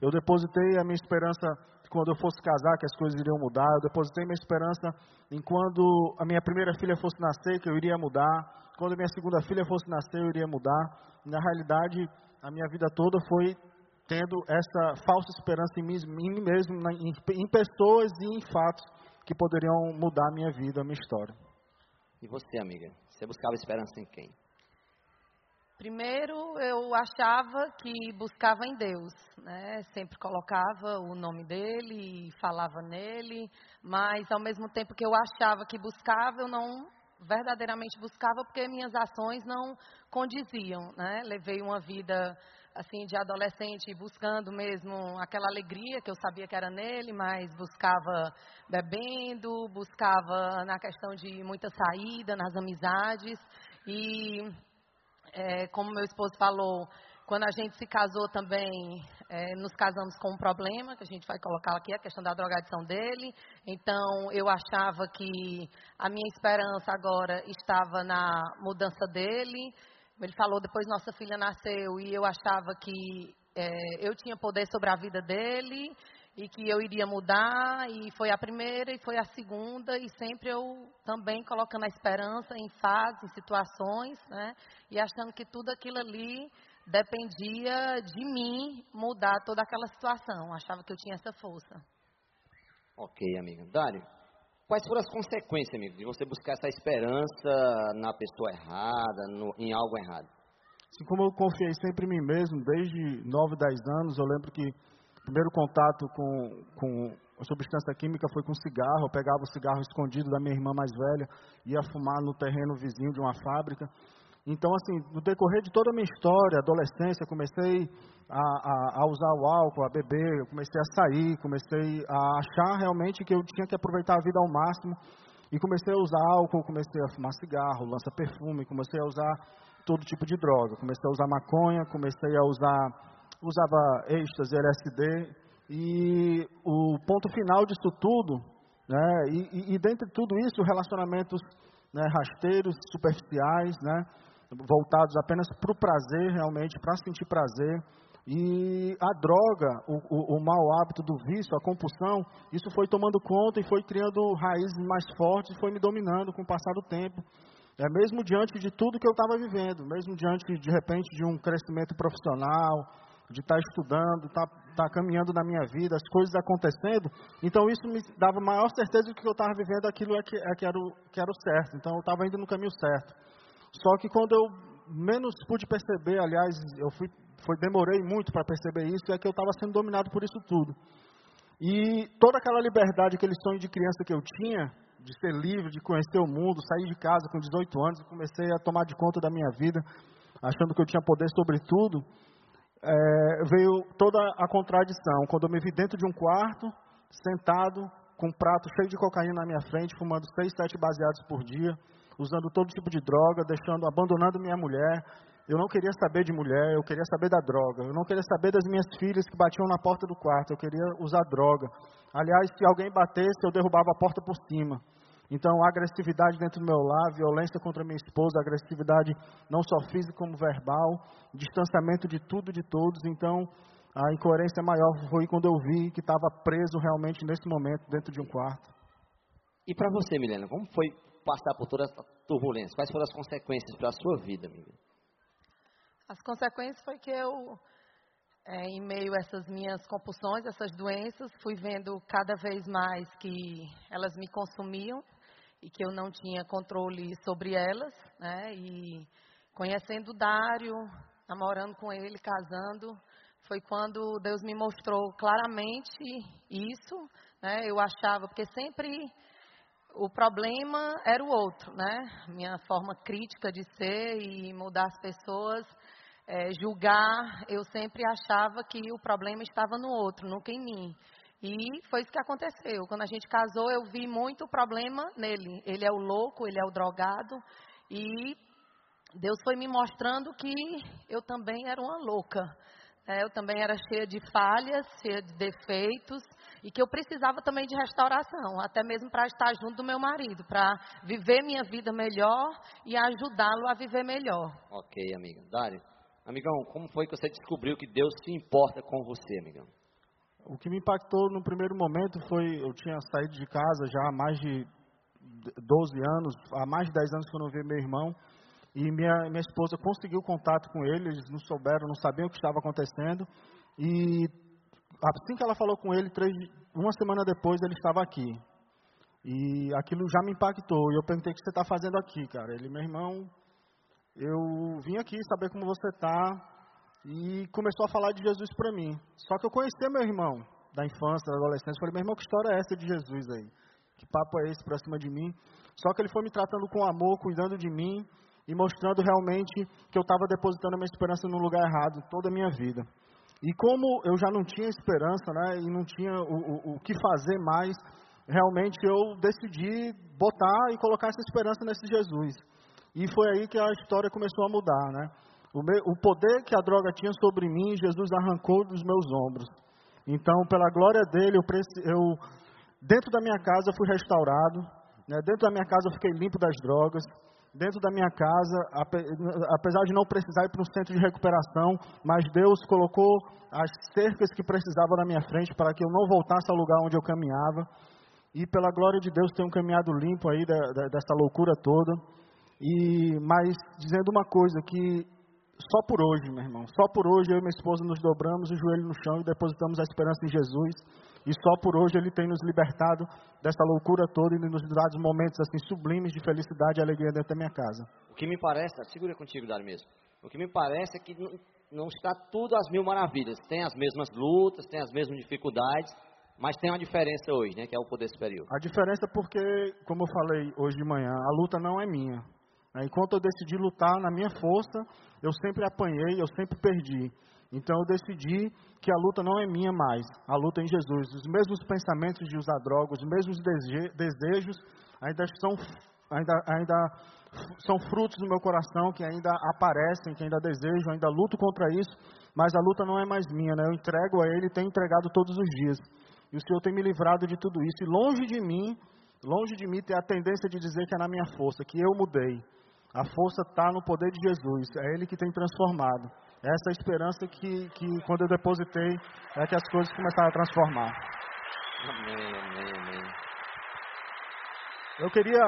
Eu depositei a minha esperança quando eu fosse casar, que as coisas iriam mudar. Eu depositei minha esperança em quando a minha primeira filha fosse nascer, que eu iria mudar. Quando a minha segunda filha fosse nascer, eu iria mudar. Na realidade, a minha vida toda foi tendo essa falsa esperança em mim, mesmo, em, em pessoas e em fatos que poderiam mudar a minha vida, a minha história. E você, amiga? Você buscava esperança em quem? Primeiro, eu achava que buscava em Deus, né? Sempre colocava o nome dele e falava nele, mas ao mesmo tempo que eu achava que buscava, eu não verdadeiramente buscava porque minhas ações não condiziam, né? Levei uma vida assim de adolescente buscando mesmo aquela alegria que eu sabia que era nele, mas buscava bebendo, buscava na questão de muita saída, nas amizades e é, como meu esposo falou, quando a gente se casou também, é, nos casamos com um problema, que a gente vai colocar aqui, a questão da drogadição dele. Então, eu achava que a minha esperança agora estava na mudança dele. Ele falou, depois nossa filha nasceu, e eu achava que é, eu tinha poder sobre a vida dele e que eu iria mudar, e foi a primeira e foi a segunda, e sempre eu também colocando a esperança em fases, em situações, né? E achando que tudo aquilo ali dependia de mim mudar toda aquela situação. Achava que eu tinha essa força. Ok, amiga. Dário, quais foram as consequências, amigo, de você buscar essa esperança na pessoa errada, no, em algo errado? Assim como eu confiei sempre em mim mesmo, desde 9, 10 anos, eu lembro que primeiro contato com, com a substância química foi com cigarro. Eu pegava o cigarro escondido da minha irmã mais velha, ia fumar no terreno vizinho de uma fábrica. Então, assim, no decorrer de toda a minha história, adolescência, comecei a, a, a, usar o álcool, a beber, comecei a sair, comecei a achar realmente que eu tinha que aproveitar a vida ao máximo. E comecei a usar álcool, comecei a fumar cigarro, lança perfume, comecei a usar todo tipo de droga. Comecei a usar maconha, comecei a usar usava êxtase, LSD, e o ponto final disso tudo, né, e, e, e dentre tudo isso, relacionamentos né, rasteiros, superficiais, né, voltados apenas para o prazer, realmente, para sentir prazer. E a droga, o, o, o mau hábito do vício, a compulsão, isso foi tomando conta e foi criando raízes mais fortes foi me dominando com o passar do tempo. É mesmo diante de tudo que eu estava vivendo, mesmo diante de repente de um crescimento profissional, de estar tá estudando, estar tá, tá caminhando na minha vida, as coisas acontecendo. Então isso me dava maior certeza de que eu estava vivendo aquilo é que, é que, era o, que era o certo. Então eu estava indo no caminho certo. Só que quando eu menos pude perceber, aliás, eu fui, foi, demorei muito para perceber isso, é que eu estava sendo dominado por isso tudo. E toda aquela liberdade, aquele sonho de criança que eu tinha, de ser livre, de conhecer o mundo, sair de casa com 18 anos, e comecei a tomar de conta da minha vida, achando que eu tinha poder sobre tudo é, veio toda a contradição. Quando eu me vi dentro de um quarto, sentado, com um prato cheio de cocaína na minha frente, fumando seis, sete baseados por dia, usando todo tipo de droga, deixando, abandonando minha mulher. Eu não queria saber de mulher, eu queria saber da droga. Eu não queria saber das minhas filhas que batiam na porta do quarto, eu queria usar droga. Aliás, se alguém batesse, eu derrubava a porta por cima. Então, agressividade dentro do meu lar, violência contra minha esposa, agressividade não só física como verbal, distanciamento de tudo e de todos. Então, a incoerência maior foi quando eu vi que estava preso realmente nesse momento dentro de um quarto. E para você, Milena, como foi passar por toda essa turbulência? Quais foram as consequências para a sua vida, amiga? As consequências foi que eu, é, em meio a essas minhas compulsões, essas doenças, fui vendo cada vez mais que elas me consumiam e que eu não tinha controle sobre elas, né? E conhecendo o Dário, namorando com ele, casando, foi quando Deus me mostrou claramente isso, né? Eu achava, porque sempre o problema era o outro, né? Minha forma crítica de ser e mudar as pessoas, é, julgar, eu sempre achava que o problema estava no outro, nunca em mim. E foi isso que aconteceu. Quando a gente casou, eu vi muito problema nele. Ele é o louco, ele é o drogado. E Deus foi me mostrando que eu também era uma louca. É, eu também era cheia de falhas, cheia de defeitos e que eu precisava também de restauração, até mesmo para estar junto do meu marido, para viver minha vida melhor e ajudá-lo a viver melhor. Ok, amiga. Dário, amigão, como foi que você descobriu que Deus se importa com você, amigão? O que me impactou no primeiro momento foi, eu tinha saído de casa já há mais de 12 anos, há mais de 10 anos que eu não vi meu irmão, e minha, minha esposa conseguiu contato com ele, eles não souberam, não sabiam o que estava acontecendo. E assim que ela falou com ele, três, uma semana depois ele estava aqui. E aquilo já me impactou. E eu perguntei: o que você está fazendo aqui, cara? Ele, meu irmão, eu vim aqui saber como você está. E começou a falar de Jesus para mim. Só que eu conhecia meu irmão da infância, da adolescência. Falei: meu irmão, que história é essa de Jesus aí? Que papo é esse para cima de mim? Só que ele foi me tratando com amor, cuidando de mim e mostrando realmente que eu estava depositando a minha esperança no lugar errado toda a minha vida. E como eu já não tinha esperança, né, e não tinha o, o, o que fazer mais, realmente eu decidi botar e colocar essa esperança nesse Jesus. E foi aí que a história começou a mudar, né? O, poder que a droga tinha sobre mim, Jesus arrancou dos meus ombros. Então, pela glória dele, eu, eu dentro da minha casa fui restaurado, né? dentro da minha casa eu fiquei limpo das drogas, dentro da minha casa, apesar de não precisar ir para um centro de recuperação, mas Deus colocou as cercas que precisava na minha frente para que eu não voltasse ao lugar onde eu caminhava. E pela glória de Deus tenho caminhado limpo aí da, da, dessa loucura toda. E mas dizendo uma coisa que só por hoje, meu irmão, só por hoje eu e minha esposa nos dobramos o joelho no chão e depositamos a esperança em Jesus e só por hoje Ele tem nos libertado dessa loucura toda e nos dado momentos assim sublimes de felicidade e alegria dentro da minha casa. O que me parece, segura contigo, Dário mesmo. O que me parece é que não está tudo às mil maravilhas. Tem as mesmas lutas, tem as mesmas dificuldades, mas tem uma diferença hoje, né, que é o poder superior. A diferença é porque, como eu falei hoje de manhã, a luta não é minha. Né. Enquanto eu decidi lutar na minha força, eu sempre apanhei, eu sempre perdi. Então eu decidi que a luta não é minha mais, a luta é em Jesus. Os mesmos pensamentos de usar drogas, os mesmos desejos ainda são, ainda, ainda são frutos do meu coração que ainda aparecem, que ainda desejo, ainda luto contra isso, mas a luta não é mais minha, né? Eu entrego a Ele tenho entregado todos os dias. E o Senhor tem me livrado de tudo isso. E longe de mim, longe de mim ter a tendência de dizer que é na minha força, que eu mudei. A força está no poder de Jesus, é Ele que tem transformado essa esperança que, que quando eu depositei, é que as coisas começaram a transformar. Amém, amém, amém. Eu queria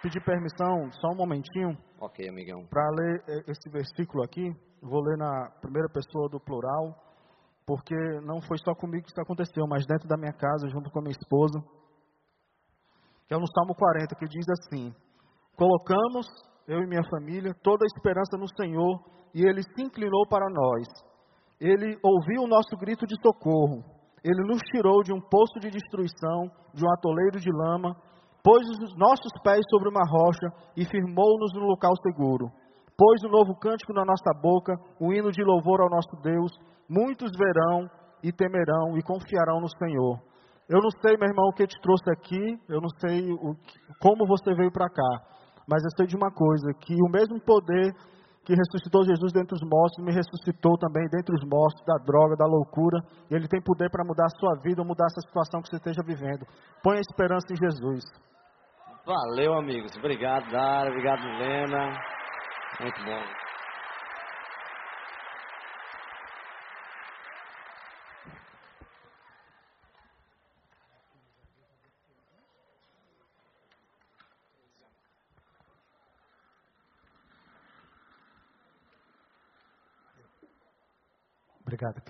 pedir permissão, só um momentinho. Ok, amigão. Para ler esse versículo aqui. Vou ler na primeira pessoa do plural, porque não foi só comigo que isso aconteceu, mas dentro da minha casa, junto com a minha esposa. Que é no Salmo 40, que diz assim: Colocamos, eu e minha família, toda a esperança no Senhor e ele se inclinou para nós. Ele ouviu o nosso grito de socorro. Ele nos tirou de um poço de destruição, de um atoleiro de lama, pôs os nossos pés sobre uma rocha e firmou-nos no local seguro. Pôs um novo cântico na nossa boca, um hino de louvor ao nosso Deus. Muitos verão e temerão e confiarão no Senhor. Eu não sei, meu irmão, o que te trouxe aqui, eu não sei o, como você veio para cá, mas eu sei de uma coisa, que o mesmo poder que ressuscitou Jesus dentre os mortos, me ressuscitou também dentre os mortos, da droga, da loucura. Ele tem poder para mudar a sua vida, mudar essa situação que você esteja vivendo. Põe a esperança em Jesus. Valeu, amigos. Obrigado, Dara. Obrigado, Helena. Muito bom. Obrigado.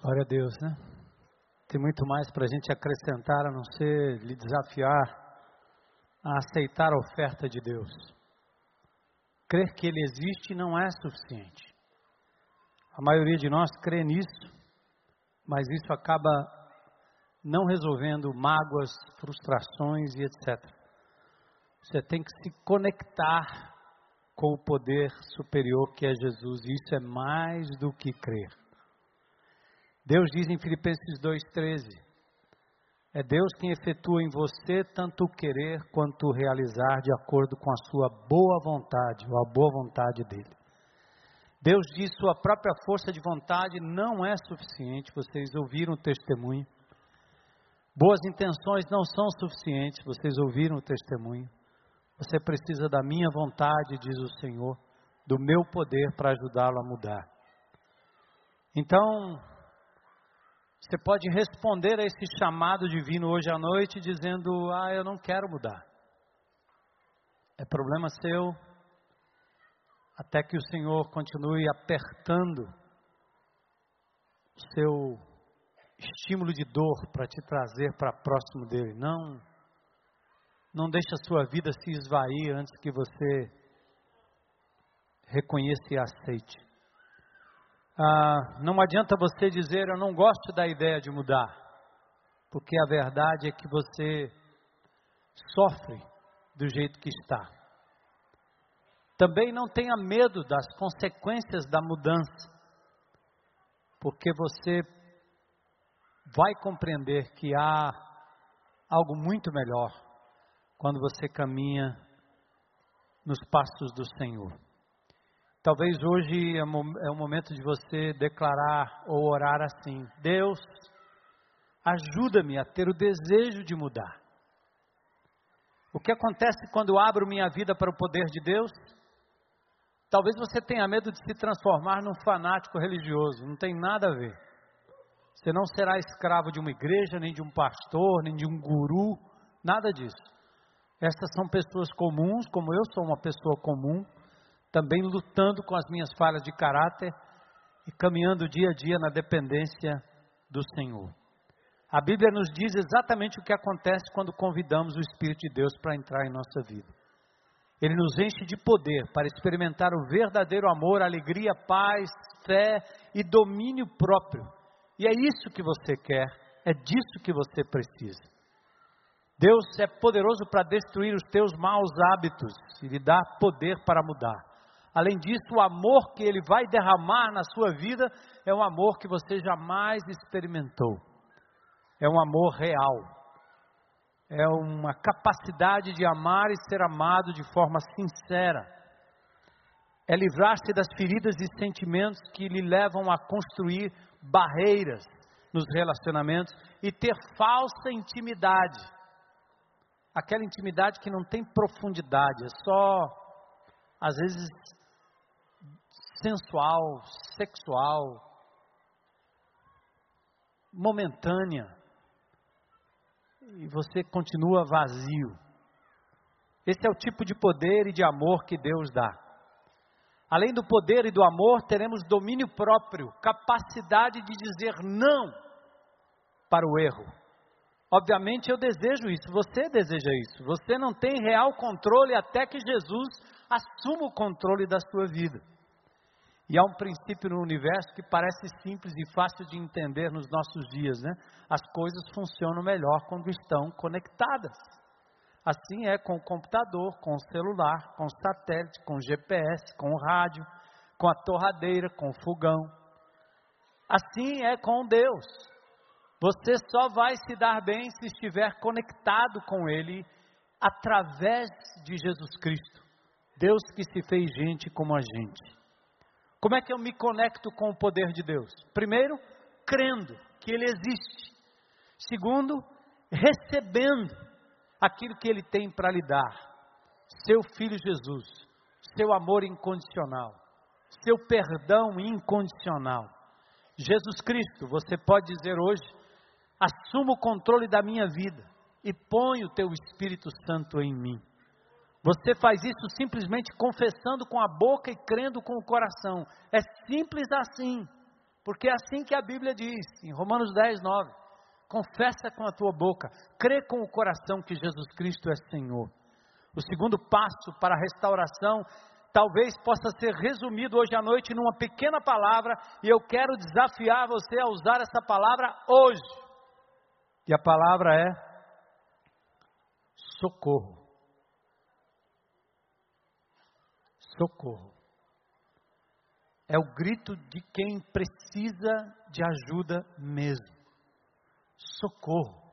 Glória a Deus, né? Tem muito mais para a gente acrescentar a não ser lhe desafiar a aceitar a oferta de Deus. Crer que Ele existe não é suficiente. A maioria de nós crê nisso, mas isso acaba não resolvendo mágoas, frustrações e etc. Você tem que se conectar com o poder superior que é Jesus. E isso é mais do que crer. Deus diz em Filipenses 2,13: É Deus quem efetua em você tanto o querer quanto o realizar de acordo com a sua boa vontade, ou a boa vontade dele. Deus diz sua própria força de vontade não é suficiente, vocês ouviram o testemunho. Boas intenções não são suficientes, vocês ouviram o testemunho. Você precisa da minha vontade, diz o Senhor, do meu poder para ajudá-lo a mudar. Então, você pode responder a esse chamado divino hoje à noite dizendo: Ah, eu não quero mudar. É problema seu, até que o Senhor continue apertando o seu estímulo de dor para te trazer para próximo dele. Não não deixe a sua vida se esvair antes que você reconheça e aceite. Ah, não adianta você dizer eu não gosto da ideia de mudar, porque a verdade é que você sofre do jeito que está. Também não tenha medo das consequências da mudança, porque você vai compreender que há algo muito melhor quando você caminha nos passos do Senhor. Talvez hoje é, é o momento de você declarar ou orar assim: Deus, ajuda-me a ter o desejo de mudar. O que acontece quando eu abro minha vida para o poder de Deus? Talvez você tenha medo de se transformar num fanático religioso, não tem nada a ver. Você não será escravo de uma igreja, nem de um pastor, nem de um guru, nada disso. Essas são pessoas comuns, como eu sou uma pessoa comum, também lutando com as minhas falhas de caráter e caminhando dia a dia na dependência do Senhor. A Bíblia nos diz exatamente o que acontece quando convidamos o Espírito de Deus para entrar em nossa vida. Ele nos enche de poder para experimentar o verdadeiro amor, alegria, paz, fé e domínio próprio. E é isso que você quer, é disso que você precisa. Deus é poderoso para destruir os teus maus hábitos e lhe dá poder para mudar. Além disso, o amor que Ele vai derramar na sua vida é um amor que você jamais experimentou. É um amor real. É uma capacidade de amar e ser amado de forma sincera. É livrar-se das feridas e sentimentos que lhe levam a construir barreiras nos relacionamentos e ter falsa intimidade aquela intimidade que não tem profundidade, é só, às vezes, sensual, sexual, momentânea, e você continua vazio. Esse é o tipo de poder e de amor que Deus dá. Além do poder e do amor, teremos domínio próprio, capacidade de dizer não para o erro. Obviamente eu desejo isso, você deseja isso. Você não tem real controle até que Jesus assuma o controle da sua vida. E há um princípio no universo que parece simples e fácil de entender nos nossos dias, né? As coisas funcionam melhor quando estão conectadas. Assim é com o computador, com o celular, com o satélite, com o GPS, com o rádio, com a torradeira, com o fogão. Assim é com Deus. Você só vai se dar bem se estiver conectado com Ele através de Jesus Cristo, Deus que se fez gente como a gente. Como é que eu me conecto com o poder de Deus? Primeiro, crendo que Ele existe. Segundo, recebendo aquilo que Ele tem para lhe dar. Seu Filho Jesus, seu amor incondicional, seu perdão incondicional. Jesus Cristo, você pode dizer hoje, assuma o controle da minha vida e põe o teu Espírito Santo em mim. Você faz isso simplesmente confessando com a boca e crendo com o coração. É simples assim, porque é assim que a Bíblia diz, em Romanos 10, 9. Confessa com a tua boca, crê com o coração que Jesus Cristo é Senhor. O segundo passo para a restauração talvez possa ser resumido hoje à noite numa pequena palavra, e eu quero desafiar você a usar essa palavra hoje. E a palavra é socorro. Socorro. É o grito de quem precisa de ajuda mesmo. Socorro.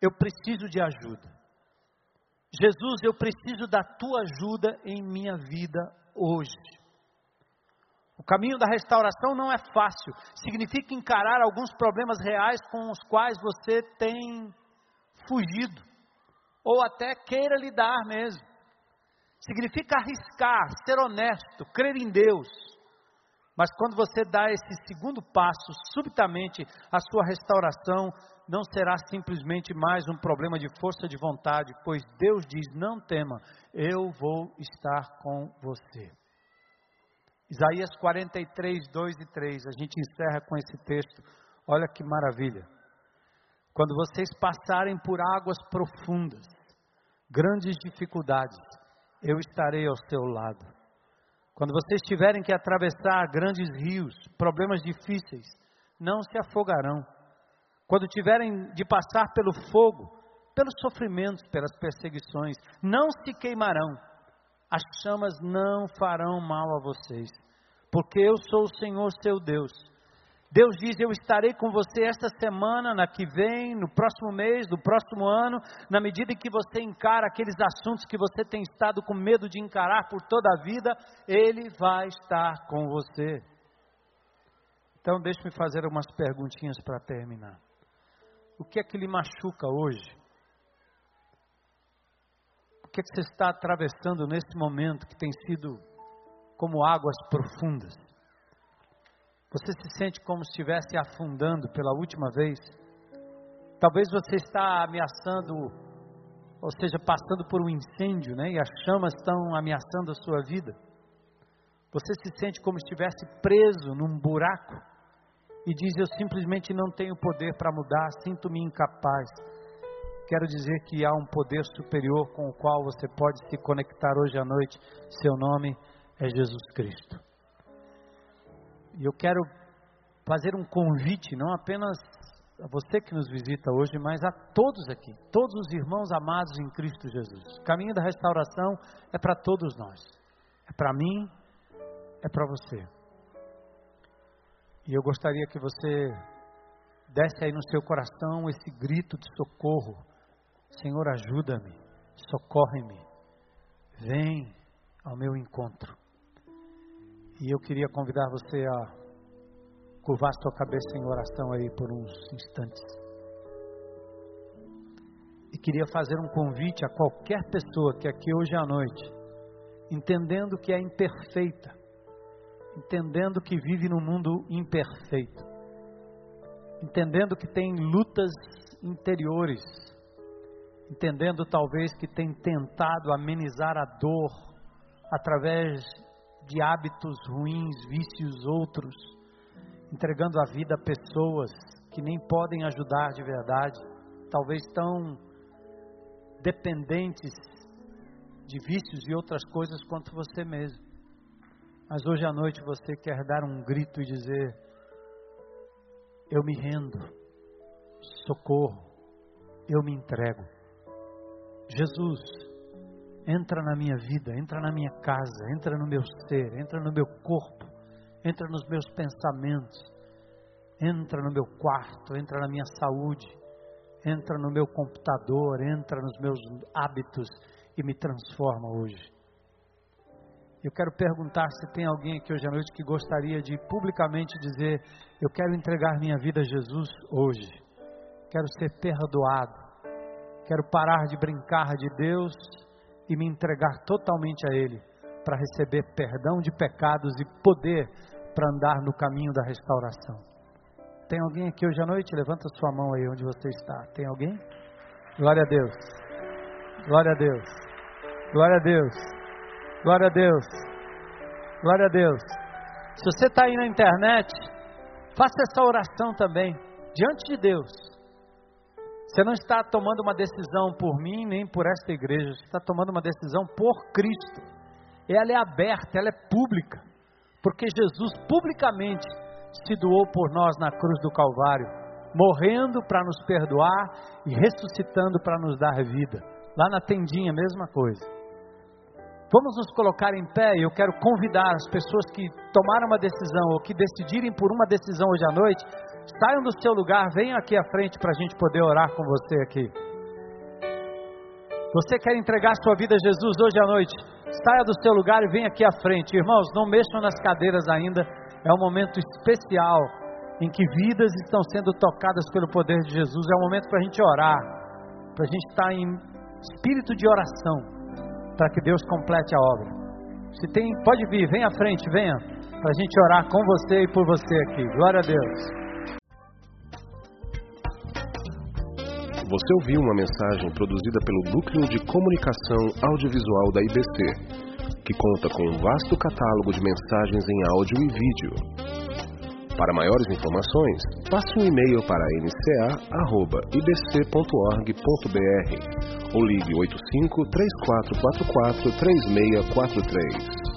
Eu preciso de ajuda. Jesus, eu preciso da tua ajuda em minha vida hoje. O caminho da restauração não é fácil. Significa encarar alguns problemas reais com os quais você tem fugido, ou até queira lidar mesmo. Significa arriscar, ser honesto, crer em Deus. Mas quando você dá esse segundo passo, subitamente a sua restauração não será simplesmente mais um problema de força de vontade, pois Deus diz: não tema, eu vou estar com você. Isaías 43, 2 e 3, a gente encerra com esse texto. Olha que maravilha. Quando vocês passarem por águas profundas, grandes dificuldades, eu estarei ao seu lado. Quando vocês tiverem que atravessar grandes rios, problemas difíceis, não se afogarão quando tiverem de passar pelo fogo, pelos sofrimentos, pelas perseguições, não se queimarão, as chamas não farão mal a vocês, porque eu sou o Senhor seu Deus. Deus diz: Eu estarei com você esta semana, na que vem, no próximo mês, no próximo ano, na medida em que você encara aqueles assuntos que você tem estado com medo de encarar por toda a vida, Ele vai estar com você. Então, deixe-me fazer umas perguntinhas para terminar. O que é que lhe machuca hoje? O que é que você está atravessando nesse momento que tem sido como águas profundas? Você se sente como se estivesse afundando pela última vez? Talvez você está ameaçando, ou seja, passando por um incêndio, né? E as chamas estão ameaçando a sua vida. Você se sente como se estivesse preso num buraco e diz: Eu simplesmente não tenho poder para mudar, sinto-me incapaz. Quero dizer que há um poder superior com o qual você pode se conectar hoje à noite. Seu nome é Jesus Cristo. E eu quero fazer um convite, não apenas a você que nos visita hoje, mas a todos aqui, todos os irmãos amados em Cristo Jesus. O caminho da restauração é para todos nós. É para mim, é para você. E eu gostaria que você desse aí no seu coração esse grito de socorro: Senhor, ajuda-me, socorre-me, vem ao meu encontro. E eu queria convidar você a curvar sua cabeça em oração aí por uns instantes. E queria fazer um convite a qualquer pessoa que aqui hoje à noite, entendendo que é imperfeita, entendendo que vive num mundo imperfeito, entendendo que tem lutas interiores, entendendo talvez que tem tentado amenizar a dor através de hábitos ruins, vícios outros, entregando a vida a pessoas que nem podem ajudar de verdade, talvez tão dependentes de vícios e outras coisas quanto você mesmo. Mas hoje à noite você quer dar um grito e dizer: Eu me rendo, socorro, eu me entrego. Jesus, entra na minha vida, entra na minha casa, entra no meu ser, entra no meu corpo, entra nos meus pensamentos, entra no meu quarto, entra na minha saúde, entra no meu computador, entra nos meus hábitos e me transforma hoje. Eu quero perguntar se tem alguém aqui hoje à noite que gostaria de publicamente dizer: Eu quero entregar minha vida a Jesus hoje. Quero ser perdoado. Quero parar de brincar de Deus e me entregar totalmente a Ele para receber perdão de pecados e poder para andar no caminho da restauração. Tem alguém aqui hoje à noite? Levanta sua mão aí onde você está. Tem alguém? Glória a Deus. Glória a Deus. Glória a Deus. Glória a Deus. Glória a Deus. Se você está aí na internet, faça essa oração também, diante de Deus. Você não está tomando uma decisão por mim nem por esta igreja, você está tomando uma decisão por Cristo. Ela é aberta, ela é pública, porque Jesus publicamente se doou por nós na cruz do Calvário, morrendo para nos perdoar e ressuscitando para nos dar vida. Lá na tendinha, mesma coisa. Vamos nos colocar em pé e eu quero convidar as pessoas que tomaram uma decisão ou que decidirem por uma decisão hoje à noite, saiam do seu lugar, venham aqui à frente para a gente poder orar com você aqui. Você quer entregar sua vida a Jesus hoje à noite? Saia do seu lugar e venha aqui à frente. Irmãos, não mexam nas cadeiras ainda. É um momento especial em que vidas estão sendo tocadas pelo poder de Jesus. É um momento para a gente orar, para a gente estar em espírito de oração para que Deus complete a obra. Se tem, pode vir, vem à frente, venha, para a gente orar com você e por você aqui. Glória a Deus. Você ouviu uma mensagem produzida pelo Núcleo de Comunicação Audiovisual da IBC, que conta com um vasto catálogo de mensagens em áudio e vídeo. Para maiores informações, passe um e-mail para nca.ibc.org.br ou ligue 85 3444 3643.